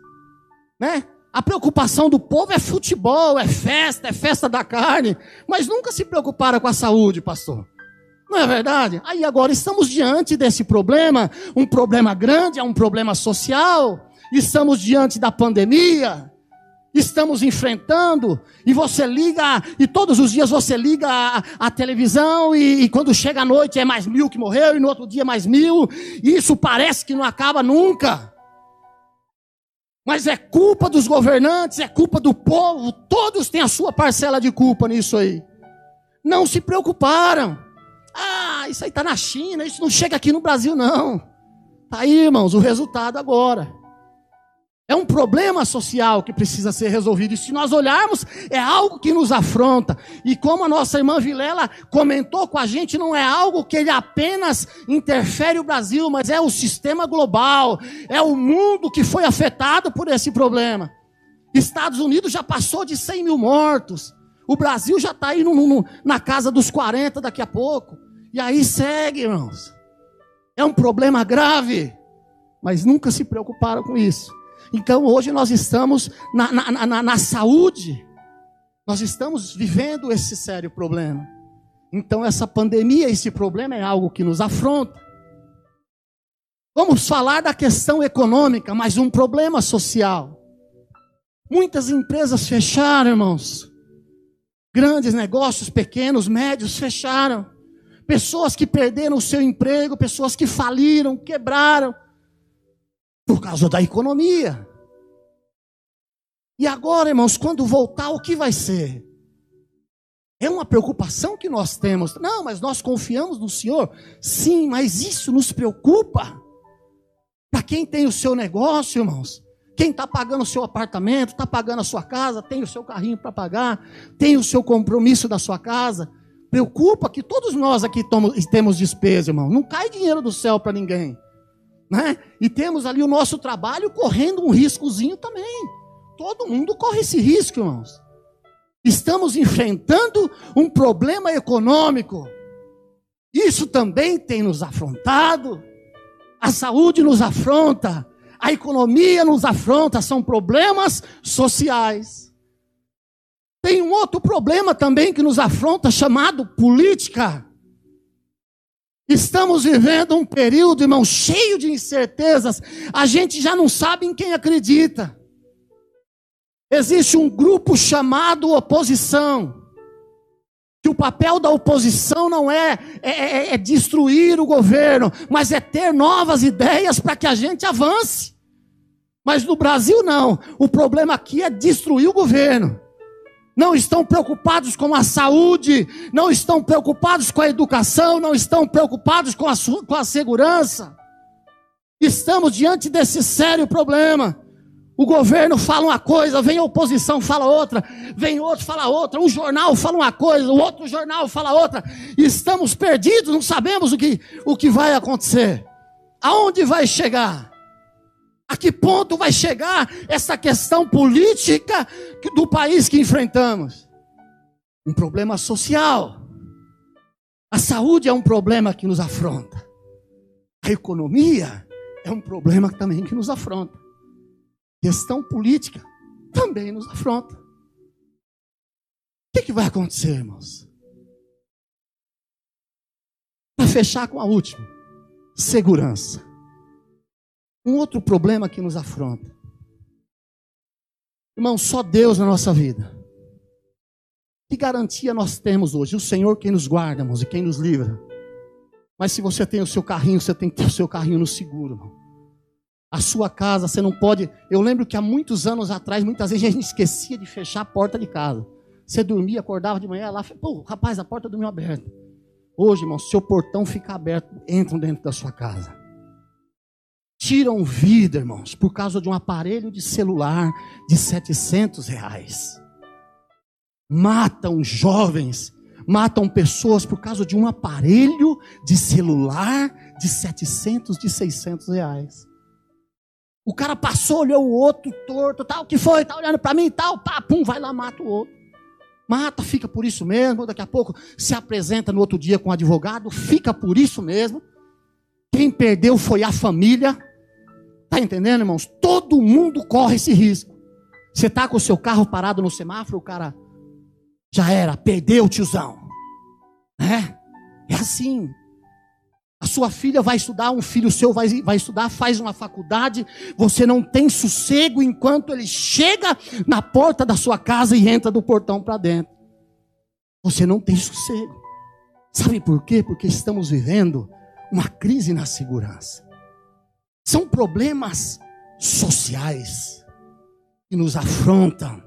Né? A preocupação do povo é futebol, é festa, é festa da carne, mas nunca se preocuparam com a saúde, pastor. Não é verdade? Aí agora estamos diante desse problema, um problema grande, é um problema social. Estamos diante da pandemia, estamos enfrentando, e você liga, e todos os dias você liga a, a televisão, e, e, quando chega a noite é mais mil que morreu, e no outro dia mais mil, e isso parece que não acaba nunca. Mas é culpa dos governantes, é culpa do povo, todos têm a sua parcela de culpa nisso aí. Não se preocuparam. Ah, isso aí está na China, isso não chega aqui no Brasil, não. Está aí, irmãos, o resultado agora. É um problema social que precisa ser resolvido. E se nós olharmos, é algo que nos afronta. E como a nossa irmã Vilela comentou com a gente, não é algo que ele apenas interfere o Brasil, mas é o sistema global. É o mundo que foi afetado por esse problema. Estados Unidos já passou de 100 mil mortos. O Brasil já está aí no, no, na casa dos 40 daqui a pouco. E aí segue, irmãos. É um problema grave. Mas nunca se preocuparam com isso. Então hoje nós estamos na, na, na, na saúde, nós estamos vivendo esse sério problema. Então essa pandemia, esse problema é algo que nos afronta. Vamos falar da questão econômica, mas um problema social. Muitas empresas fecharam, irmãos. Grandes negócios, pequenos, médios fecharam. Pessoas que perderam o seu emprego, pessoas que faliram, quebraram por causa da economia. E agora, irmãos, quando voltar, o que vai ser? É uma preocupação que nós temos. Não, mas nós confiamos no Senhor. Sim, mas isso nos preocupa. Para quem tem o seu negócio, irmãos, quem está pagando o seu apartamento, está pagando a sua casa, tem o seu carrinho para pagar, tem o seu compromisso da sua casa. Preocupa que todos nós aqui temos despesa, irmão. Não cai dinheiro do céu para ninguém né? E temos ali o nosso trabalho correndo um riscozinho também. Todo mundo corre esse risco, irmãos. Estamos enfrentando um problema econômico. Isso também tem nos afrontado. A saúde nos afronta, a economia nos afronta, são problemas sociais. Tem um outro problema também que nos afronta, chamado política. Estamos vivendo um período, irmão, cheio de incertezas. A gente já não sabe em quem acredita. Existe um grupo chamado oposição. Que o papel da oposição não é, é, é, é destruir o governo, mas é ter novas ideias para que a gente avance. Mas no Brasil não. O problema aqui é destruir o governo não estão preocupados com a saúde, não estão preocupados com a educação, não estão preocupados com a, com a segurança. Estamos diante desse sério problema. O governo fala uma coisa, vem a oposição fala outra, vem outro fala outra, um jornal fala uma coisa, o outro jornal fala outra. Estamos perdidos, não sabemos o que, o que vai acontecer. Aonde vai chegar? A que ponto vai chegar essa questão política do país que enfrentamos? Um problema social. A saúde é um problema que nos afronta. A economia é um problema também que nos afronta. Questão política também nos afronta. O que, que vai acontecer, irmãos? Para fechar com a última: segurança. Um outro problema que nos afronta. Irmão, só Deus na nossa vida. Que garantia nós temos hoje? O Senhor quem nos guarda, irmãos, e quem nos livra. Mas se você tem o seu carrinho, você tem que ter o seu carrinho no seguro, irmão. A sua casa, você não pode. Eu lembro que há muitos anos atrás, muitas vezes a gente esquecia de fechar a porta de casa. Você dormia, acordava de manhã lá, pô, rapaz, a porta dormiu aberta. Hoje, irmão, seu portão fica aberto, entram dentro da sua casa tiram vida, irmãos, por causa de um aparelho de celular de 700 reais. Matam jovens, matam pessoas por causa de um aparelho de celular de 700, de 600 reais. O cara passou, olhou o outro torto, tal, que foi? Tá olhando para mim tal, pá, pum, vai lá, mata o outro. Mata, fica por isso mesmo, daqui a pouco se apresenta no outro dia com o advogado, fica por isso mesmo. Quem perdeu foi a família, Está entendendo, irmãos? Todo mundo corre esse risco. Você tá com o seu carro parado no semáforo, o cara já era, perdeu o tiozão. É? É assim. A sua filha vai estudar, um filho seu vai, vai estudar, faz uma faculdade, você não tem sossego enquanto ele chega na porta da sua casa e entra do portão para dentro. Você não tem sossego. Sabe por quê? Porque estamos vivendo uma crise na segurança. São problemas sociais que nos afrontam.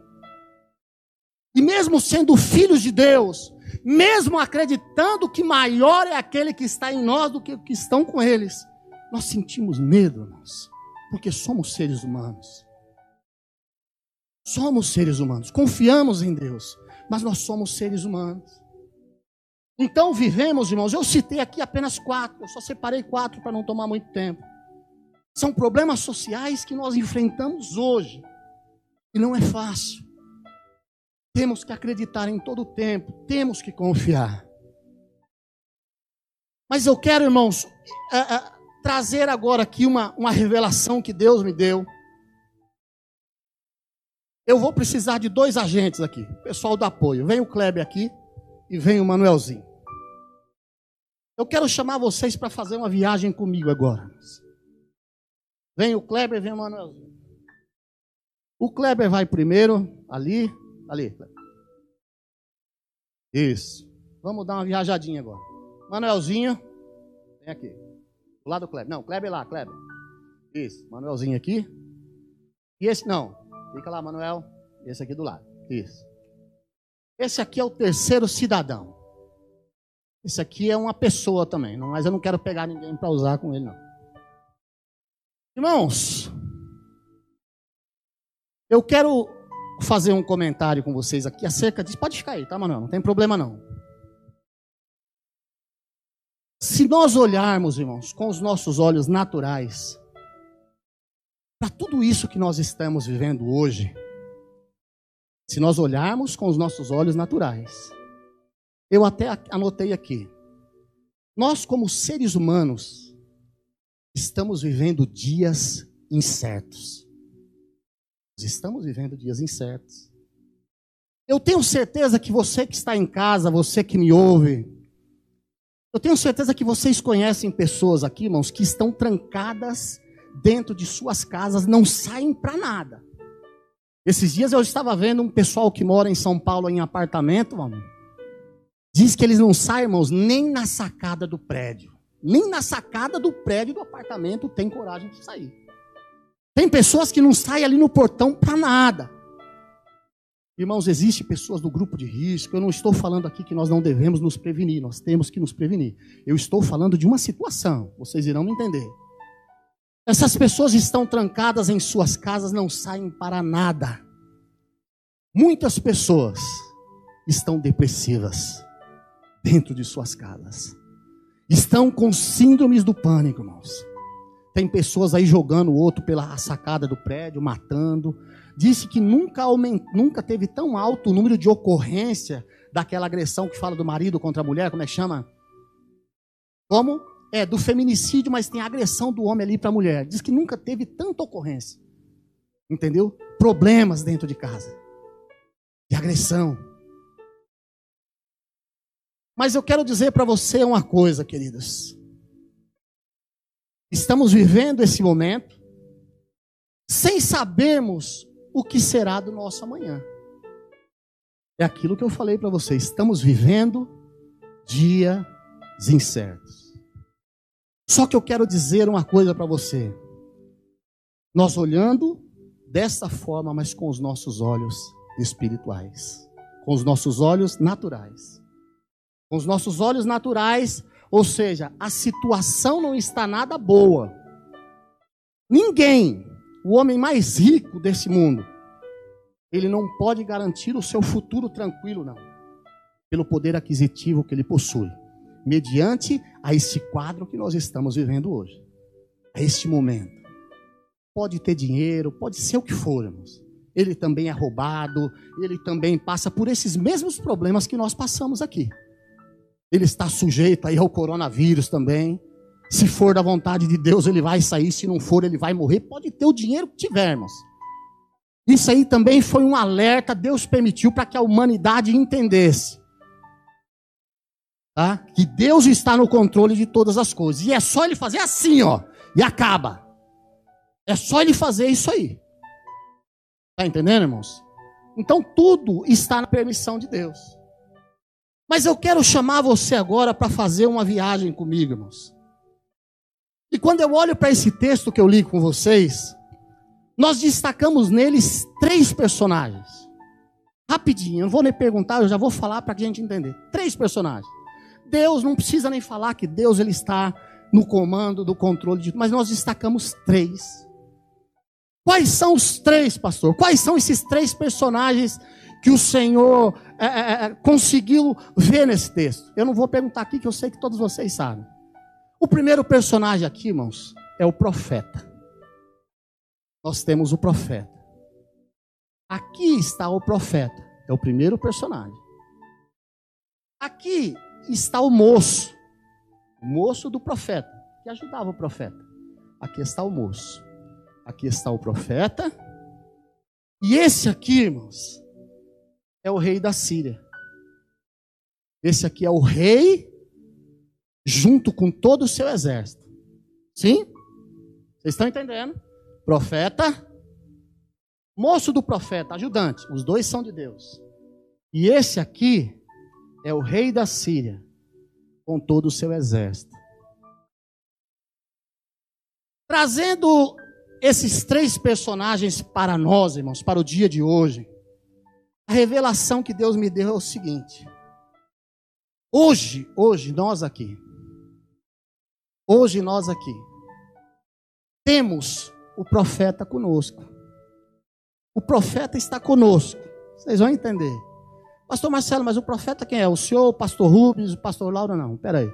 E mesmo sendo filhos de Deus, mesmo acreditando que maior é aquele que está em nós do que que estão com eles, nós sentimos medo, irmãos, porque somos seres humanos. Somos seres humanos, confiamos em Deus, mas nós somos seres humanos. Então vivemos, irmãos, eu citei aqui apenas quatro, eu só separei quatro para não tomar muito tempo. São problemas sociais que nós enfrentamos hoje, e não é fácil. Temos que acreditar em todo o tempo, temos que confiar. Mas eu quero, irmãos, é, é, trazer agora aqui uma, uma revelação que Deus me deu. Eu vou precisar de dois agentes aqui, pessoal do apoio. Vem o Kleber aqui e vem o Manuelzinho. Eu quero chamar vocês para fazer uma viagem comigo agora. Vem o Kleber, vem o Manuelzinho. O Kleber vai primeiro, ali, Ali. Isso. Vamos dar uma viajadinha agora. Manuelzinho. Vem aqui. Do lado do Kleber. Não, Kleber lá, Kleber. Isso. Manuelzinho aqui. E esse, não. Fica lá, Manuel. Esse aqui do lado. Isso. Esse aqui é o terceiro cidadão. Esse aqui é uma pessoa também. Mas eu não quero pegar ninguém para usar com ele, não. Irmãos, eu quero fazer um comentário com vocês aqui acerca disso. Pode ficar aí, tá, Manuel? Não tem problema não. Se nós olharmos, irmãos, com os nossos olhos naturais, para tudo isso que nós estamos vivendo hoje, se nós olharmos com os nossos olhos naturais, eu até anotei aqui, nós, como seres humanos, estamos vivendo dias incertos. Estamos vivendo dias incertos. Eu tenho certeza que você que está em casa, você que me ouve, eu tenho certeza que vocês conhecem pessoas aqui, irmãos, que estão trancadas dentro de suas casas, não saem para nada. Esses dias eu estava vendo um pessoal que mora em São Paulo em apartamento, mano. Diz que eles não saem, irmãos, nem na sacada do prédio. Nem na sacada do prédio do apartamento tem coragem de sair. Tem pessoas que não saem ali no portão para nada. Irmãos, existem pessoas do grupo de risco. Eu não estou falando aqui que nós não devemos nos prevenir, nós temos que nos prevenir. Eu estou falando de uma situação, vocês irão me entender. Essas pessoas estão trancadas em suas casas, não saem para nada. Muitas pessoas estão depressivas dentro de suas casas. Estão com síndromes do pânico, irmãos. Tem pessoas aí jogando o outro pela sacada do prédio, matando. Disse que nunca, aument... nunca teve tão alto o número de ocorrência daquela agressão que fala do marido contra a mulher, como é que chama? Como? É, do feminicídio, mas tem a agressão do homem ali para a mulher. Diz que nunca teve tanta ocorrência. Entendeu? Problemas dentro de casa. De agressão. Mas eu quero dizer para você uma coisa, queridos. Estamos vivendo esse momento sem sabermos o que será do nosso amanhã. É aquilo que eu falei para você. Estamos vivendo dias incertos. Só que eu quero dizer uma coisa para você. Nós olhando dessa forma, mas com os nossos olhos espirituais, com os nossos olhos naturais. Com os nossos olhos naturais, ou seja, a situação não está nada boa. Ninguém, o homem mais rico desse mundo, ele não pode garantir o seu futuro tranquilo, não. Pelo poder aquisitivo que ele possui. Mediante a esse quadro que nós estamos vivendo hoje. A este momento. Pode ter dinheiro, pode ser o que for. Ele também é roubado, ele também passa por esses mesmos problemas que nós passamos aqui ele está sujeito aí ao coronavírus também. Se for da vontade de Deus, ele vai sair. Se não for, ele vai morrer. Pode ter o dinheiro que tiver, irmãos. Isso aí também foi um alerta, Deus permitiu para que a humanidade entendesse. Tá? Que Deus está no controle de todas as coisas. E é só ele fazer assim, ó, e acaba. É só ele fazer isso aí. Tá entendendo, irmãos? Então tudo está na permissão de Deus. Mas eu quero chamar você agora para fazer uma viagem comigo, irmãos. E quando eu olho para esse texto que eu li com vocês, nós destacamos neles três personagens. Rapidinho, eu não vou nem perguntar, eu já vou falar para a gente entender. Três personagens. Deus não precisa nem falar que Deus ele está no comando, do controle de tudo, mas nós destacamos três. Quais são os três, pastor? Quais são esses três personagens que o Senhor é, é, é conseguiu ver nesse texto? Eu não vou perguntar aqui, que eu sei que todos vocês sabem. O primeiro personagem aqui, irmãos, é o profeta. Nós temos o profeta. Aqui está o profeta, é o primeiro personagem. Aqui está o moço, o moço do profeta, que ajudava o profeta. Aqui está o moço. Aqui está o profeta. E esse aqui, irmãos, é o rei da Síria. Esse aqui é o rei junto com todo o seu exército. Sim? Vocês estão entendendo? Profeta, moço do profeta, ajudante, os dois são de Deus. E esse aqui é o rei da Síria, com todo o seu exército. Trazendo esses três personagens para nós, irmãos, para o dia de hoje, a revelação que Deus me deu é o seguinte: hoje, hoje, nós aqui, Hoje nós aqui temos o profeta conosco. O profeta está conosco. Vocês vão entender. Pastor Marcelo, mas o profeta quem é? O senhor, o pastor Rubens, o pastor Laura? Não, peraí.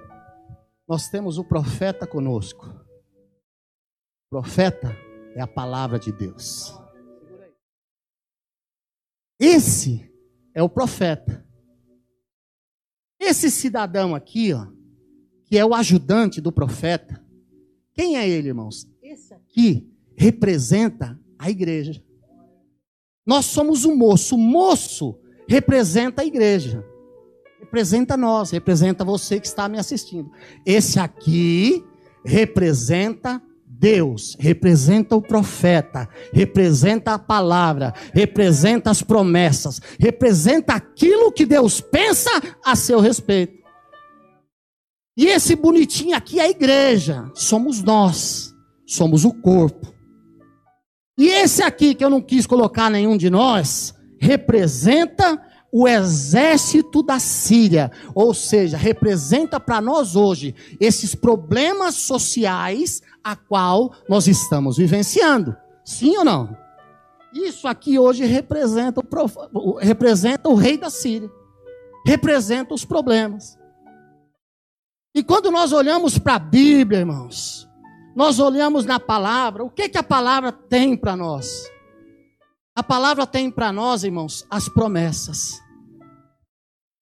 Nós temos o profeta conosco. O profeta é a palavra de Deus. Esse é o profeta. Esse cidadão aqui, ó, que é o ajudante do profeta. Quem é ele, irmãos? Esse aqui representa a igreja. Nós somos o moço. O moço representa a igreja. Representa nós, representa você que está me assistindo. Esse aqui representa Deus, representa o profeta, representa a palavra, representa as promessas, representa aquilo que Deus pensa a seu respeito. E esse bonitinho aqui é a igreja, somos nós, somos o corpo. E esse aqui, que eu não quis colocar nenhum de nós, representa o exército da Síria, ou seja, representa para nós hoje esses problemas sociais a qual nós estamos vivenciando. Sim ou não? Isso aqui hoje representa o, representa o rei da Síria. Representa os problemas. E quando nós olhamos para a Bíblia, irmãos, nós olhamos na palavra, o que, que a palavra tem para nós? A palavra tem para nós, irmãos, as promessas.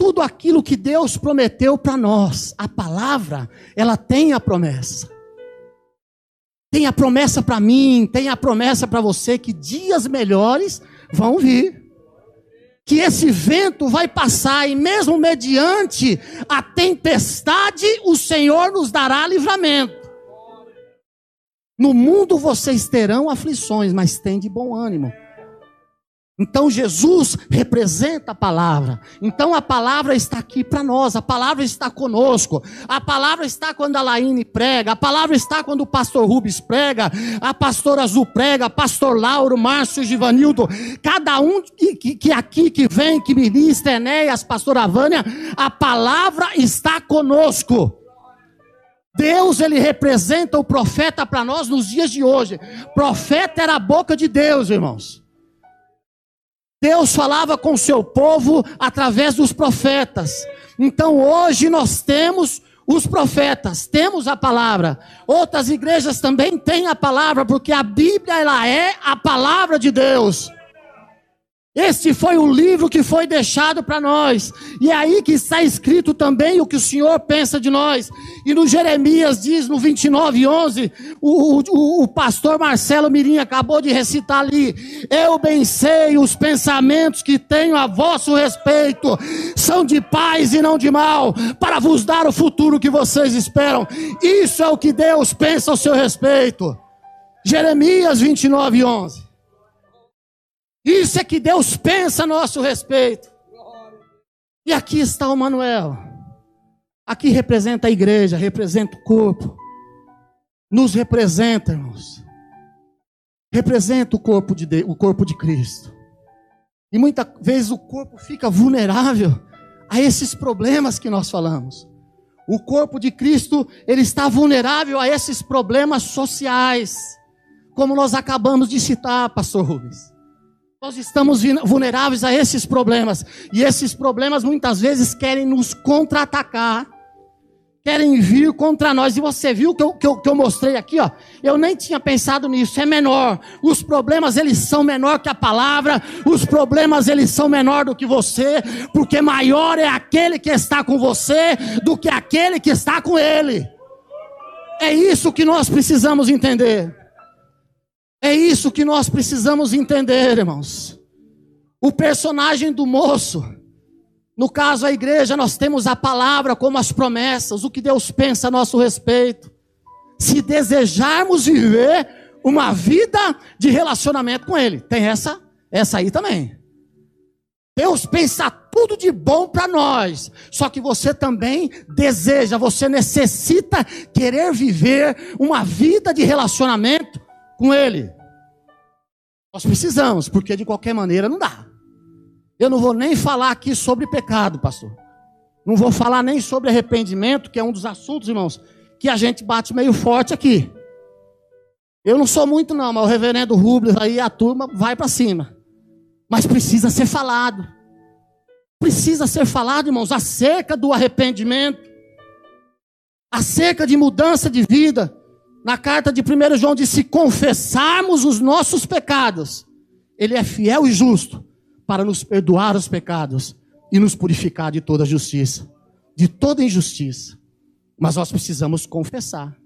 Tudo aquilo que Deus prometeu para nós, a palavra, ela tem a promessa. Tem a promessa para mim, tem a promessa para você que dias melhores vão vir que esse vento vai passar e mesmo mediante a tempestade, o Senhor nos dará livramento. No mundo vocês terão aflições, mas tem de bom ânimo. Então Jesus representa a palavra. Então a palavra está aqui para nós, a palavra está conosco. A palavra está quando a Laine prega, a palavra está quando o pastor Rubens prega, a pastora Azul prega, pastor Lauro, Márcio, Givanildo, cada um que, que, que aqui que vem, que ministra, Enéas, pastora Vânia, a palavra está conosco. Deus, ele representa o profeta para nós nos dias de hoje. Profeta era a boca de Deus, irmãos. Deus falava com o seu povo através dos profetas. Então hoje nós temos os profetas, temos a palavra. Outras igrejas também têm a palavra, porque a Bíblia ela é a palavra de Deus. Este foi o livro que foi deixado para nós. E é aí que está escrito também o que o Senhor pensa de nós. E no Jeremias diz, no 29, 11, o, o, o pastor Marcelo Mirim acabou de recitar ali: Eu bem sei os pensamentos que tenho a vosso respeito, são de paz e não de mal, para vos dar o futuro que vocês esperam. Isso é o que Deus pensa ao seu respeito. Jeremias 29, 11. Isso é que Deus pensa a nosso respeito. E aqui está o Manuel. Aqui representa a igreja, representa o corpo. Nos representa, irmãos. Representa o corpo de Deus, o corpo de Cristo. E muitas vezes o corpo fica vulnerável a esses problemas que nós falamos. O corpo de Cristo, ele está vulnerável a esses problemas sociais, como nós acabamos de citar, pastor Rubens. Nós estamos vulneráveis a esses problemas. E esses problemas muitas vezes querem nos contra-atacar. Querem vir contra nós. E você viu que eu, que, eu, que eu mostrei aqui, ó. Eu nem tinha pensado nisso. É menor. Os problemas, eles são menor que a palavra. Os problemas, eles são menor do que você. Porque maior é aquele que está com você do que aquele que está com ele. É isso que nós precisamos entender. É isso que nós precisamos entender, irmãos. O personagem do moço, no caso a igreja, nós temos a palavra como as promessas, o que Deus pensa a nosso respeito. Se desejarmos viver uma vida de relacionamento com Ele, tem essa, essa aí também. Deus pensa tudo de bom para nós, só que você também deseja, você necessita querer viver uma vida de relacionamento com Ele. Nós precisamos, porque de qualquer maneira não dá. Eu não vou nem falar aqui sobre pecado, pastor. Não vou falar nem sobre arrependimento, que é um dos assuntos, irmãos, que a gente bate meio forte aqui. Eu não sou muito, não, mas o reverendo Rubens aí, a turma vai para cima. Mas precisa ser falado. Precisa ser falado, irmãos, acerca do arrependimento, acerca de mudança de vida na carta de 1 João diz: se confessarmos os nossos pecados, Ele é fiel e justo para nos perdoar os pecados e nos purificar de toda justiça, de toda injustiça. Mas nós precisamos confessar.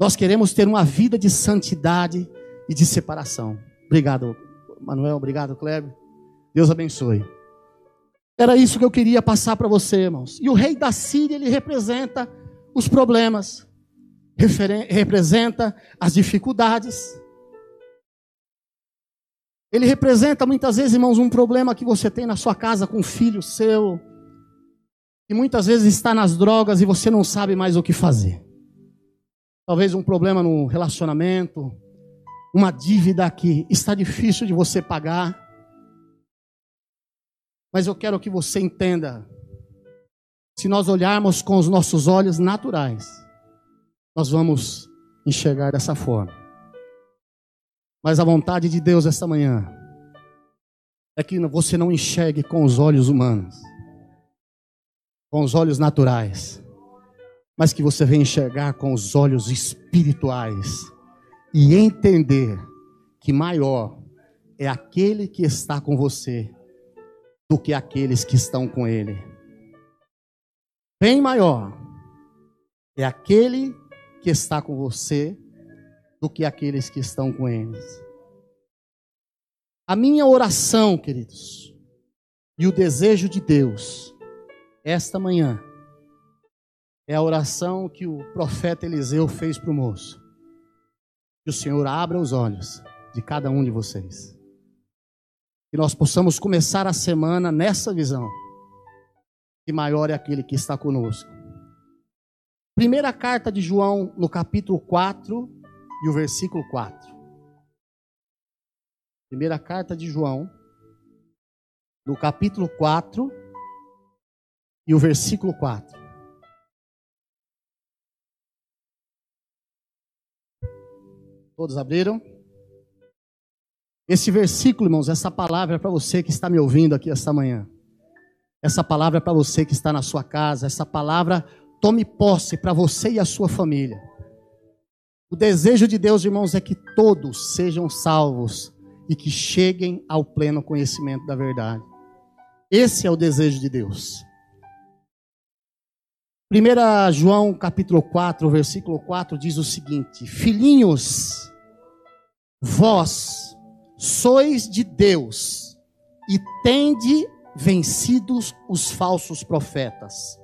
Nós queremos ter uma vida de santidade e de separação. Obrigado, Manuel. Obrigado, Kleber. Deus abençoe. Era isso que eu queria passar para você, irmãos. E o rei da Síria, ele representa os problemas representa as dificuldades. Ele representa muitas vezes, irmãos, um problema que você tem na sua casa com um filho seu, que muitas vezes está nas drogas e você não sabe mais o que fazer. Talvez um problema no relacionamento, uma dívida que está difícil de você pagar. Mas eu quero que você entenda, se nós olharmos com os nossos olhos naturais, nós vamos enxergar dessa forma. Mas a vontade de Deus esta manhã é que você não enxergue com os olhos humanos, com os olhos naturais, mas que você venha enxergar com os olhos espirituais e entender que maior é aquele que está com você do que aqueles que estão com ele. Bem maior é aquele que está com você do que aqueles que estão com eles. A minha oração, queridos, e o desejo de Deus, esta manhã, é a oração que o profeta Eliseu fez para o moço. Que o Senhor abra os olhos de cada um de vocês. Que nós possamos começar a semana nessa visão. Que maior é aquele que está conosco Primeira carta de João, no capítulo 4 e o versículo 4. Primeira carta de João, no capítulo 4 e o versículo 4. Todos abriram? Esse versículo, irmãos, essa palavra é para você que está me ouvindo aqui esta manhã. Essa palavra é para você que está na sua casa. Essa palavra Tome posse para você e a sua família. O desejo de Deus, irmãos, é que todos sejam salvos e que cheguem ao pleno conhecimento da verdade. Esse é o desejo de Deus. 1 João capítulo 4, versículo 4 diz o seguinte: Filhinhos, vós sois de Deus e tende vencidos os falsos profetas,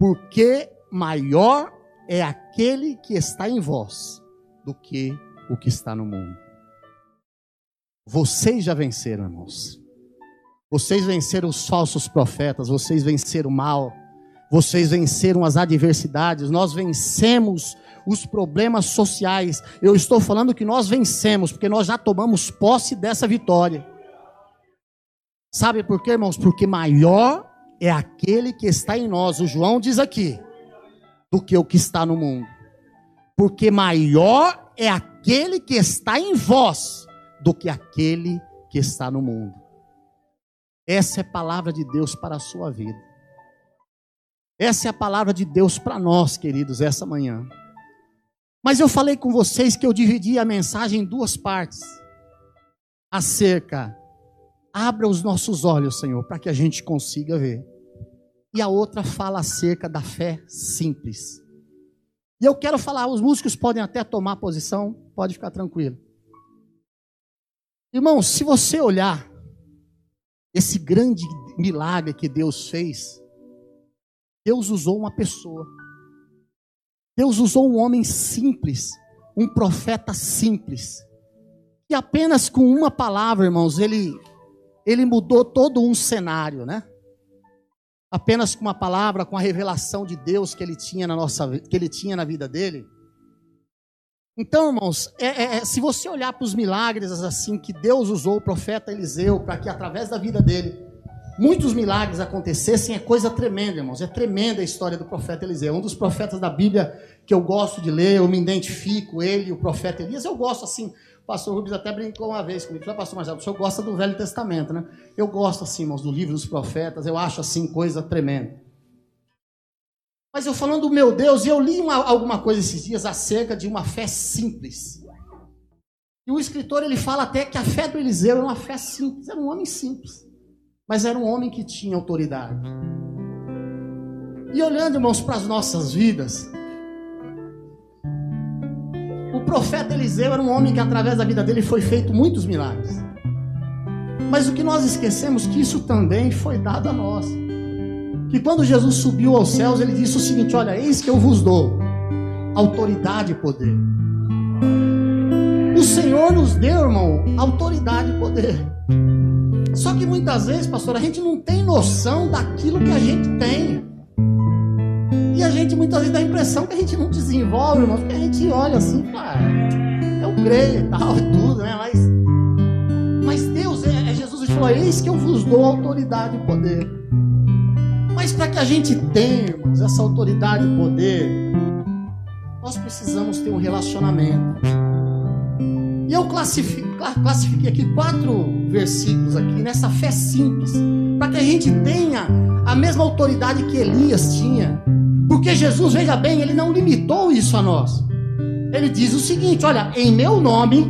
porque maior é aquele que está em vós do que o que está no mundo. Vocês já venceram, irmãos. Vocês venceram os falsos profetas, vocês venceram o mal, vocês venceram as adversidades, nós vencemos os problemas sociais. Eu estou falando que nós vencemos, porque nós já tomamos posse dessa vitória. Sabe por quê, irmãos? Porque maior é aquele que está em nós. O João diz aqui, do que o que está no mundo. Porque maior é aquele que está em vós do que aquele que está no mundo. Essa é a palavra de Deus para a sua vida. Essa é a palavra de Deus para nós, queridos, essa manhã. Mas eu falei com vocês que eu dividi a mensagem em duas partes. Acerca, abra os nossos olhos, Senhor, para que a gente consiga ver. E a outra fala acerca da fé simples. E eu quero falar, os músicos podem até tomar posição, pode ficar tranquilo. Irmãos, se você olhar esse grande milagre que Deus fez, Deus usou uma pessoa. Deus usou um homem simples, um profeta simples. E apenas com uma palavra, irmãos, ele ele mudou todo um cenário, né? Apenas com uma palavra, com a revelação de Deus que ele tinha na nossa que ele tinha na vida dele, então, irmãos, é, é, é, se você olhar para os milagres assim que Deus usou o profeta Eliseu para que através da vida dele muitos milagres acontecessem, é coisa tremenda, irmãos. É tremenda a história do profeta Eliseu. Um dos profetas da Bíblia que eu gosto de ler, eu me identifico, ele, o profeta Elias, eu gosto assim. Pastor Rubens até brincou uma vez comigo, falou, pastor Marcelo, o senhor gosta do Velho Testamento, né? Eu gosto assim, irmãos, do livro dos profetas, eu acho assim coisa tremenda. Mas eu falando do meu Deus, eu li uma, alguma coisa esses dias acerca de uma fé simples. E o escritor ele fala até que a fé do Eliseu era uma fé simples, era um homem simples, mas era um homem que tinha autoridade. E olhando, irmãos, para as nossas vidas, profeta Eliseu era um homem que através da vida dele foi feito muitos milagres. Mas o que nós esquecemos que isso também foi dado a nós que quando Jesus subiu aos céus, ele disse o seguinte: Olha, eis que eu vos dou autoridade e poder. O Senhor nos deu, irmão, autoridade e poder. Só que muitas vezes, pastor, a gente não tem noção daquilo que a gente tem. Muitas vezes dá a impressão que a gente não desenvolve, irmão, porque a gente olha assim, ah, eu creio e tal, e tudo, né? Mas, mas Deus, é, é Jesus, falou: Eis que eu vos dou autoridade e poder. Mas para que a gente tenha, irmãos, essa autoridade e poder, nós precisamos ter um relacionamento. E eu classifiquei aqui quatro versículos aqui nessa fé simples, para que a gente tenha a mesma autoridade que Elias tinha. Porque Jesus, veja bem, ele não limitou isso a nós. Ele diz o seguinte: olha, em meu nome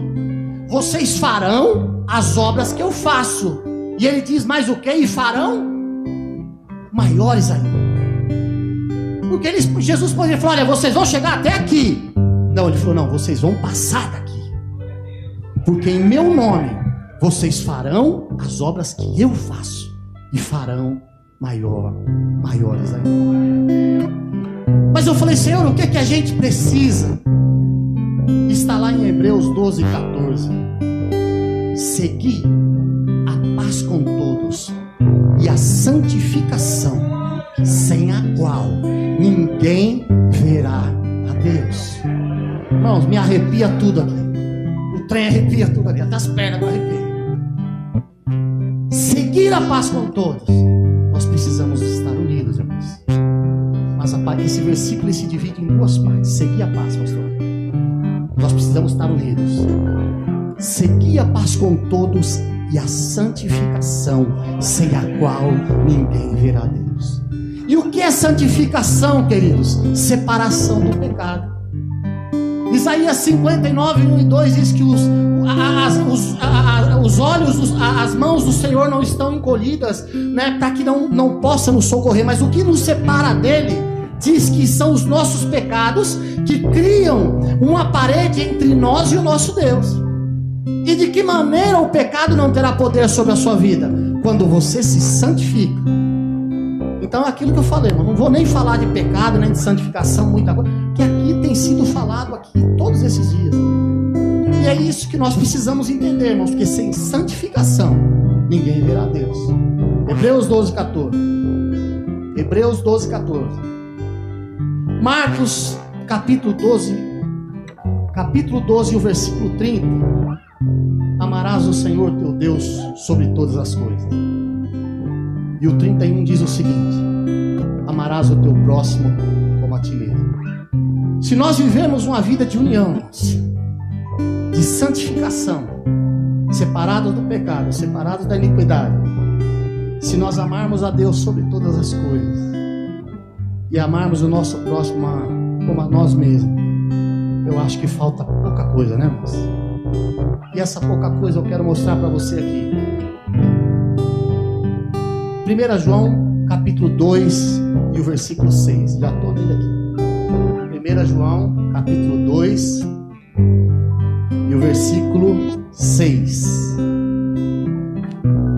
vocês farão as obras que eu faço. E ele diz mais o que? E farão maiores ainda. Porque eles, Jesus poderia falar: olha, vocês vão chegar até aqui. Não, ele falou: não, vocês vão passar daqui. Porque em meu nome vocês farão as obras que eu faço e farão maior, maiores ainda. Mas eu falei, Senhor, o que é que a gente precisa? Está lá em Hebreus 12, 14. Seguir a paz com todos e a santificação, sem a qual ninguém verá a Deus. Irmãos, me arrepia tudo aqui. Trem arrepia tudo aqui, até as pernas do arrepio. Seguir a paz com todos. Nós precisamos estar unidos, irmãos. Mas esse versículo se divide em duas partes. Seguir a paz, pastor. Nós precisamos estar unidos. Seguir a paz com todos e a santificação, sem a qual ninguém verá Deus. E o que é santificação, queridos? Separação do pecado. Isaías 59, 1 e 2 diz que os, as, os, os olhos, os, as mãos do Senhor não estão encolhidas, né, para que não, não possa nos socorrer, mas o que nos separa dele diz que são os nossos pecados que criam uma parede entre nós e o nosso Deus. E de que maneira o pecado não terá poder sobre a sua vida? Quando você se santifica. Então aquilo que eu falei, mas não vou nem falar de pecado, nem de santificação, muita coisa, que aqui tem sido falado aqui todos esses dias. E é isso que nós precisamos entender, irmãos, porque sem santificação ninguém verá Deus. Hebreus 12, 14. Hebreus 12, 14. Marcos, capítulo 12, capítulo 12, o versículo 30. Amarás o Senhor teu Deus sobre todas as coisas. E o 31 diz o seguinte: Amarás o teu próximo como a ti mesmo. Se nós vivemos uma vida de união, de santificação, separados do pecado, separados da iniquidade, se nós amarmos a Deus sobre todas as coisas e amarmos o nosso próximo como a nós mesmos, eu acho que falta pouca coisa, né, irmãos? E essa pouca coisa eu quero mostrar para você aqui. 1 João, capítulo 2 e o versículo 6. Já estou lendo aqui. 1 João, capítulo 2 e o versículo 6.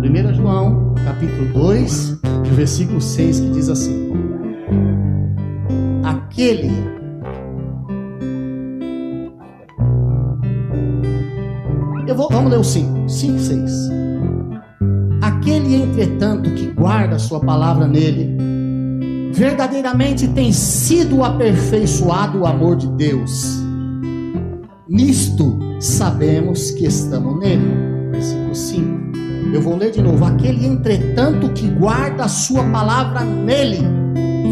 1 João, capítulo 2 e o versículo 6 que diz assim: Aquele Eu vou, vamos ler o 5, 5, 6. Guarda a sua palavra nele, verdadeiramente tem sido aperfeiçoado o amor de Deus. Nisto sabemos que estamos nele. Versículo 5. Eu vou ler de novo. Aquele, entretanto, que guarda a sua palavra nele,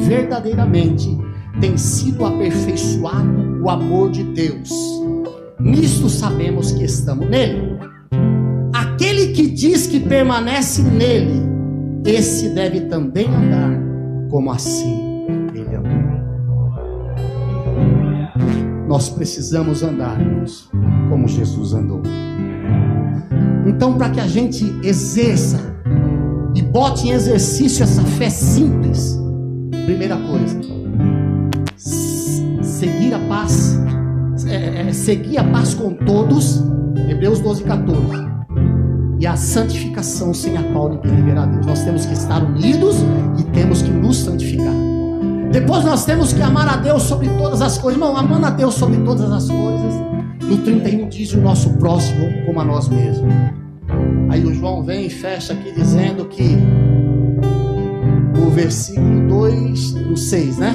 verdadeiramente tem sido aperfeiçoado o amor de Deus. Nisto sabemos que estamos nele. Aquele que diz que permanece nele, esse deve também andar como assim ele andou. Nós precisamos andar, irmãos, como Jesus andou. Então, para que a gente exerça e bote em exercício essa fé simples, primeira coisa, seguir a paz é, é, seguir a paz com todos, Hebreus 12, 14. E a santificação sem a qual ninguém verá Deus. Nós temos que estar unidos e temos que nos santificar. Depois nós temos que amar a Deus sobre todas as coisas. Irmão, amando a Deus sobre todas as coisas. No 31 diz o nosso próximo como a nós mesmos. Aí o João vem e fecha aqui dizendo que o versículo 2, no 6, né?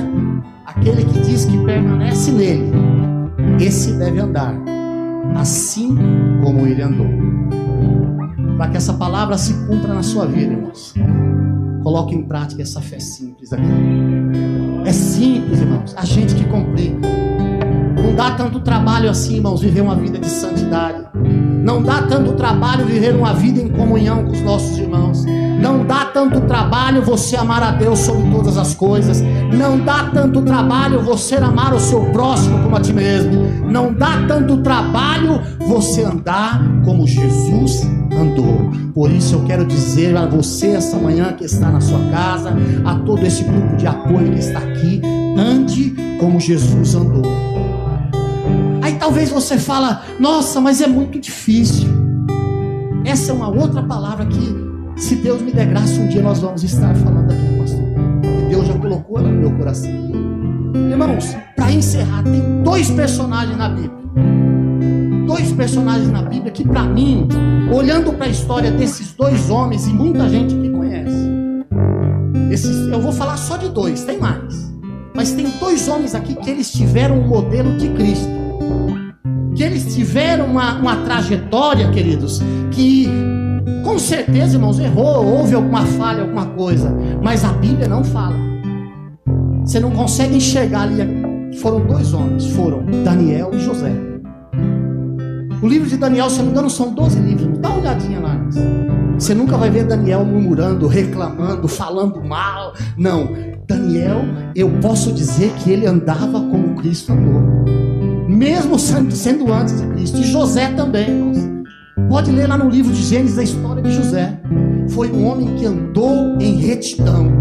Aquele que diz que permanece nele esse deve andar assim como ele andou. Para que essa palavra se cumpra na sua vida, irmãos. Coloque em prática essa fé simples aqui. É simples, irmãos. A gente que complica. Não dá tanto trabalho assim, irmãos, viver uma vida de santidade. Não dá tanto trabalho viver uma vida em comunhão com os nossos irmãos. Não dá tanto trabalho você amar a Deus sobre todas as coisas. Não dá tanto trabalho você amar o seu próximo como a ti mesmo. Não dá tanto trabalho você andar como Jesus andou. Por isso eu quero dizer a você essa manhã que está na sua casa, a todo esse grupo de apoio que está aqui, ande como Jesus andou. Aí talvez você fala: "Nossa, mas é muito difícil". Essa é uma outra palavra que se Deus me der graça, um dia nós vamos estar falando aqui, pastor. Que Deus já colocou ela no meu coração. Irmãos, para encerrar, tem dois personagens na Bíblia. Dois personagens na Bíblia que, para mim, olhando para a história desses dois homens e muita gente que conhece, esses, eu vou falar só de dois, tem mais. Mas tem dois homens aqui que eles tiveram um modelo de Cristo. Que eles tiveram uma, uma trajetória, queridos, que com certeza, irmãos, errou, houve alguma falha, alguma coisa, mas a Bíblia não fala. Você não consegue enxergar ali. Foram dois homens, foram Daniel e José. O livro de Daniel, se não me engano, são 12 livros. Dá uma olhadinha lá. Você nunca vai ver Daniel murmurando, reclamando, falando mal. Não. Daniel, eu posso dizer que ele andava como Cristo andou mesmo sendo antes de Cristo. E José também, irmãos. Pode ler lá no livro de Gênesis a história de José. Foi um homem que andou em retidão.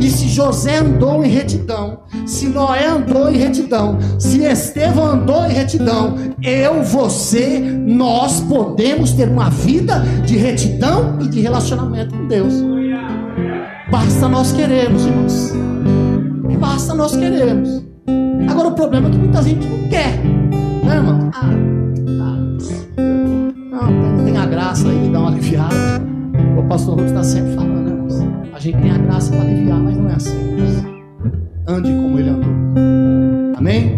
E se José andou em retidão, se Noé andou em retidão, se Estevão andou em retidão, eu, você, nós podemos ter uma vida de retidão e de relacionamento com Deus. Basta nós queremos, irmãos. Basta nós queremos. Agora o problema é que muita gente não quer, né, irmão? Ah, ah, não, tem a graça aí, dá uma aliviada. O pastor Ruth está sempre falando, irmãos? A gente tem a graça para aliviar, mas não é assim. Ande como ele andou. Amém?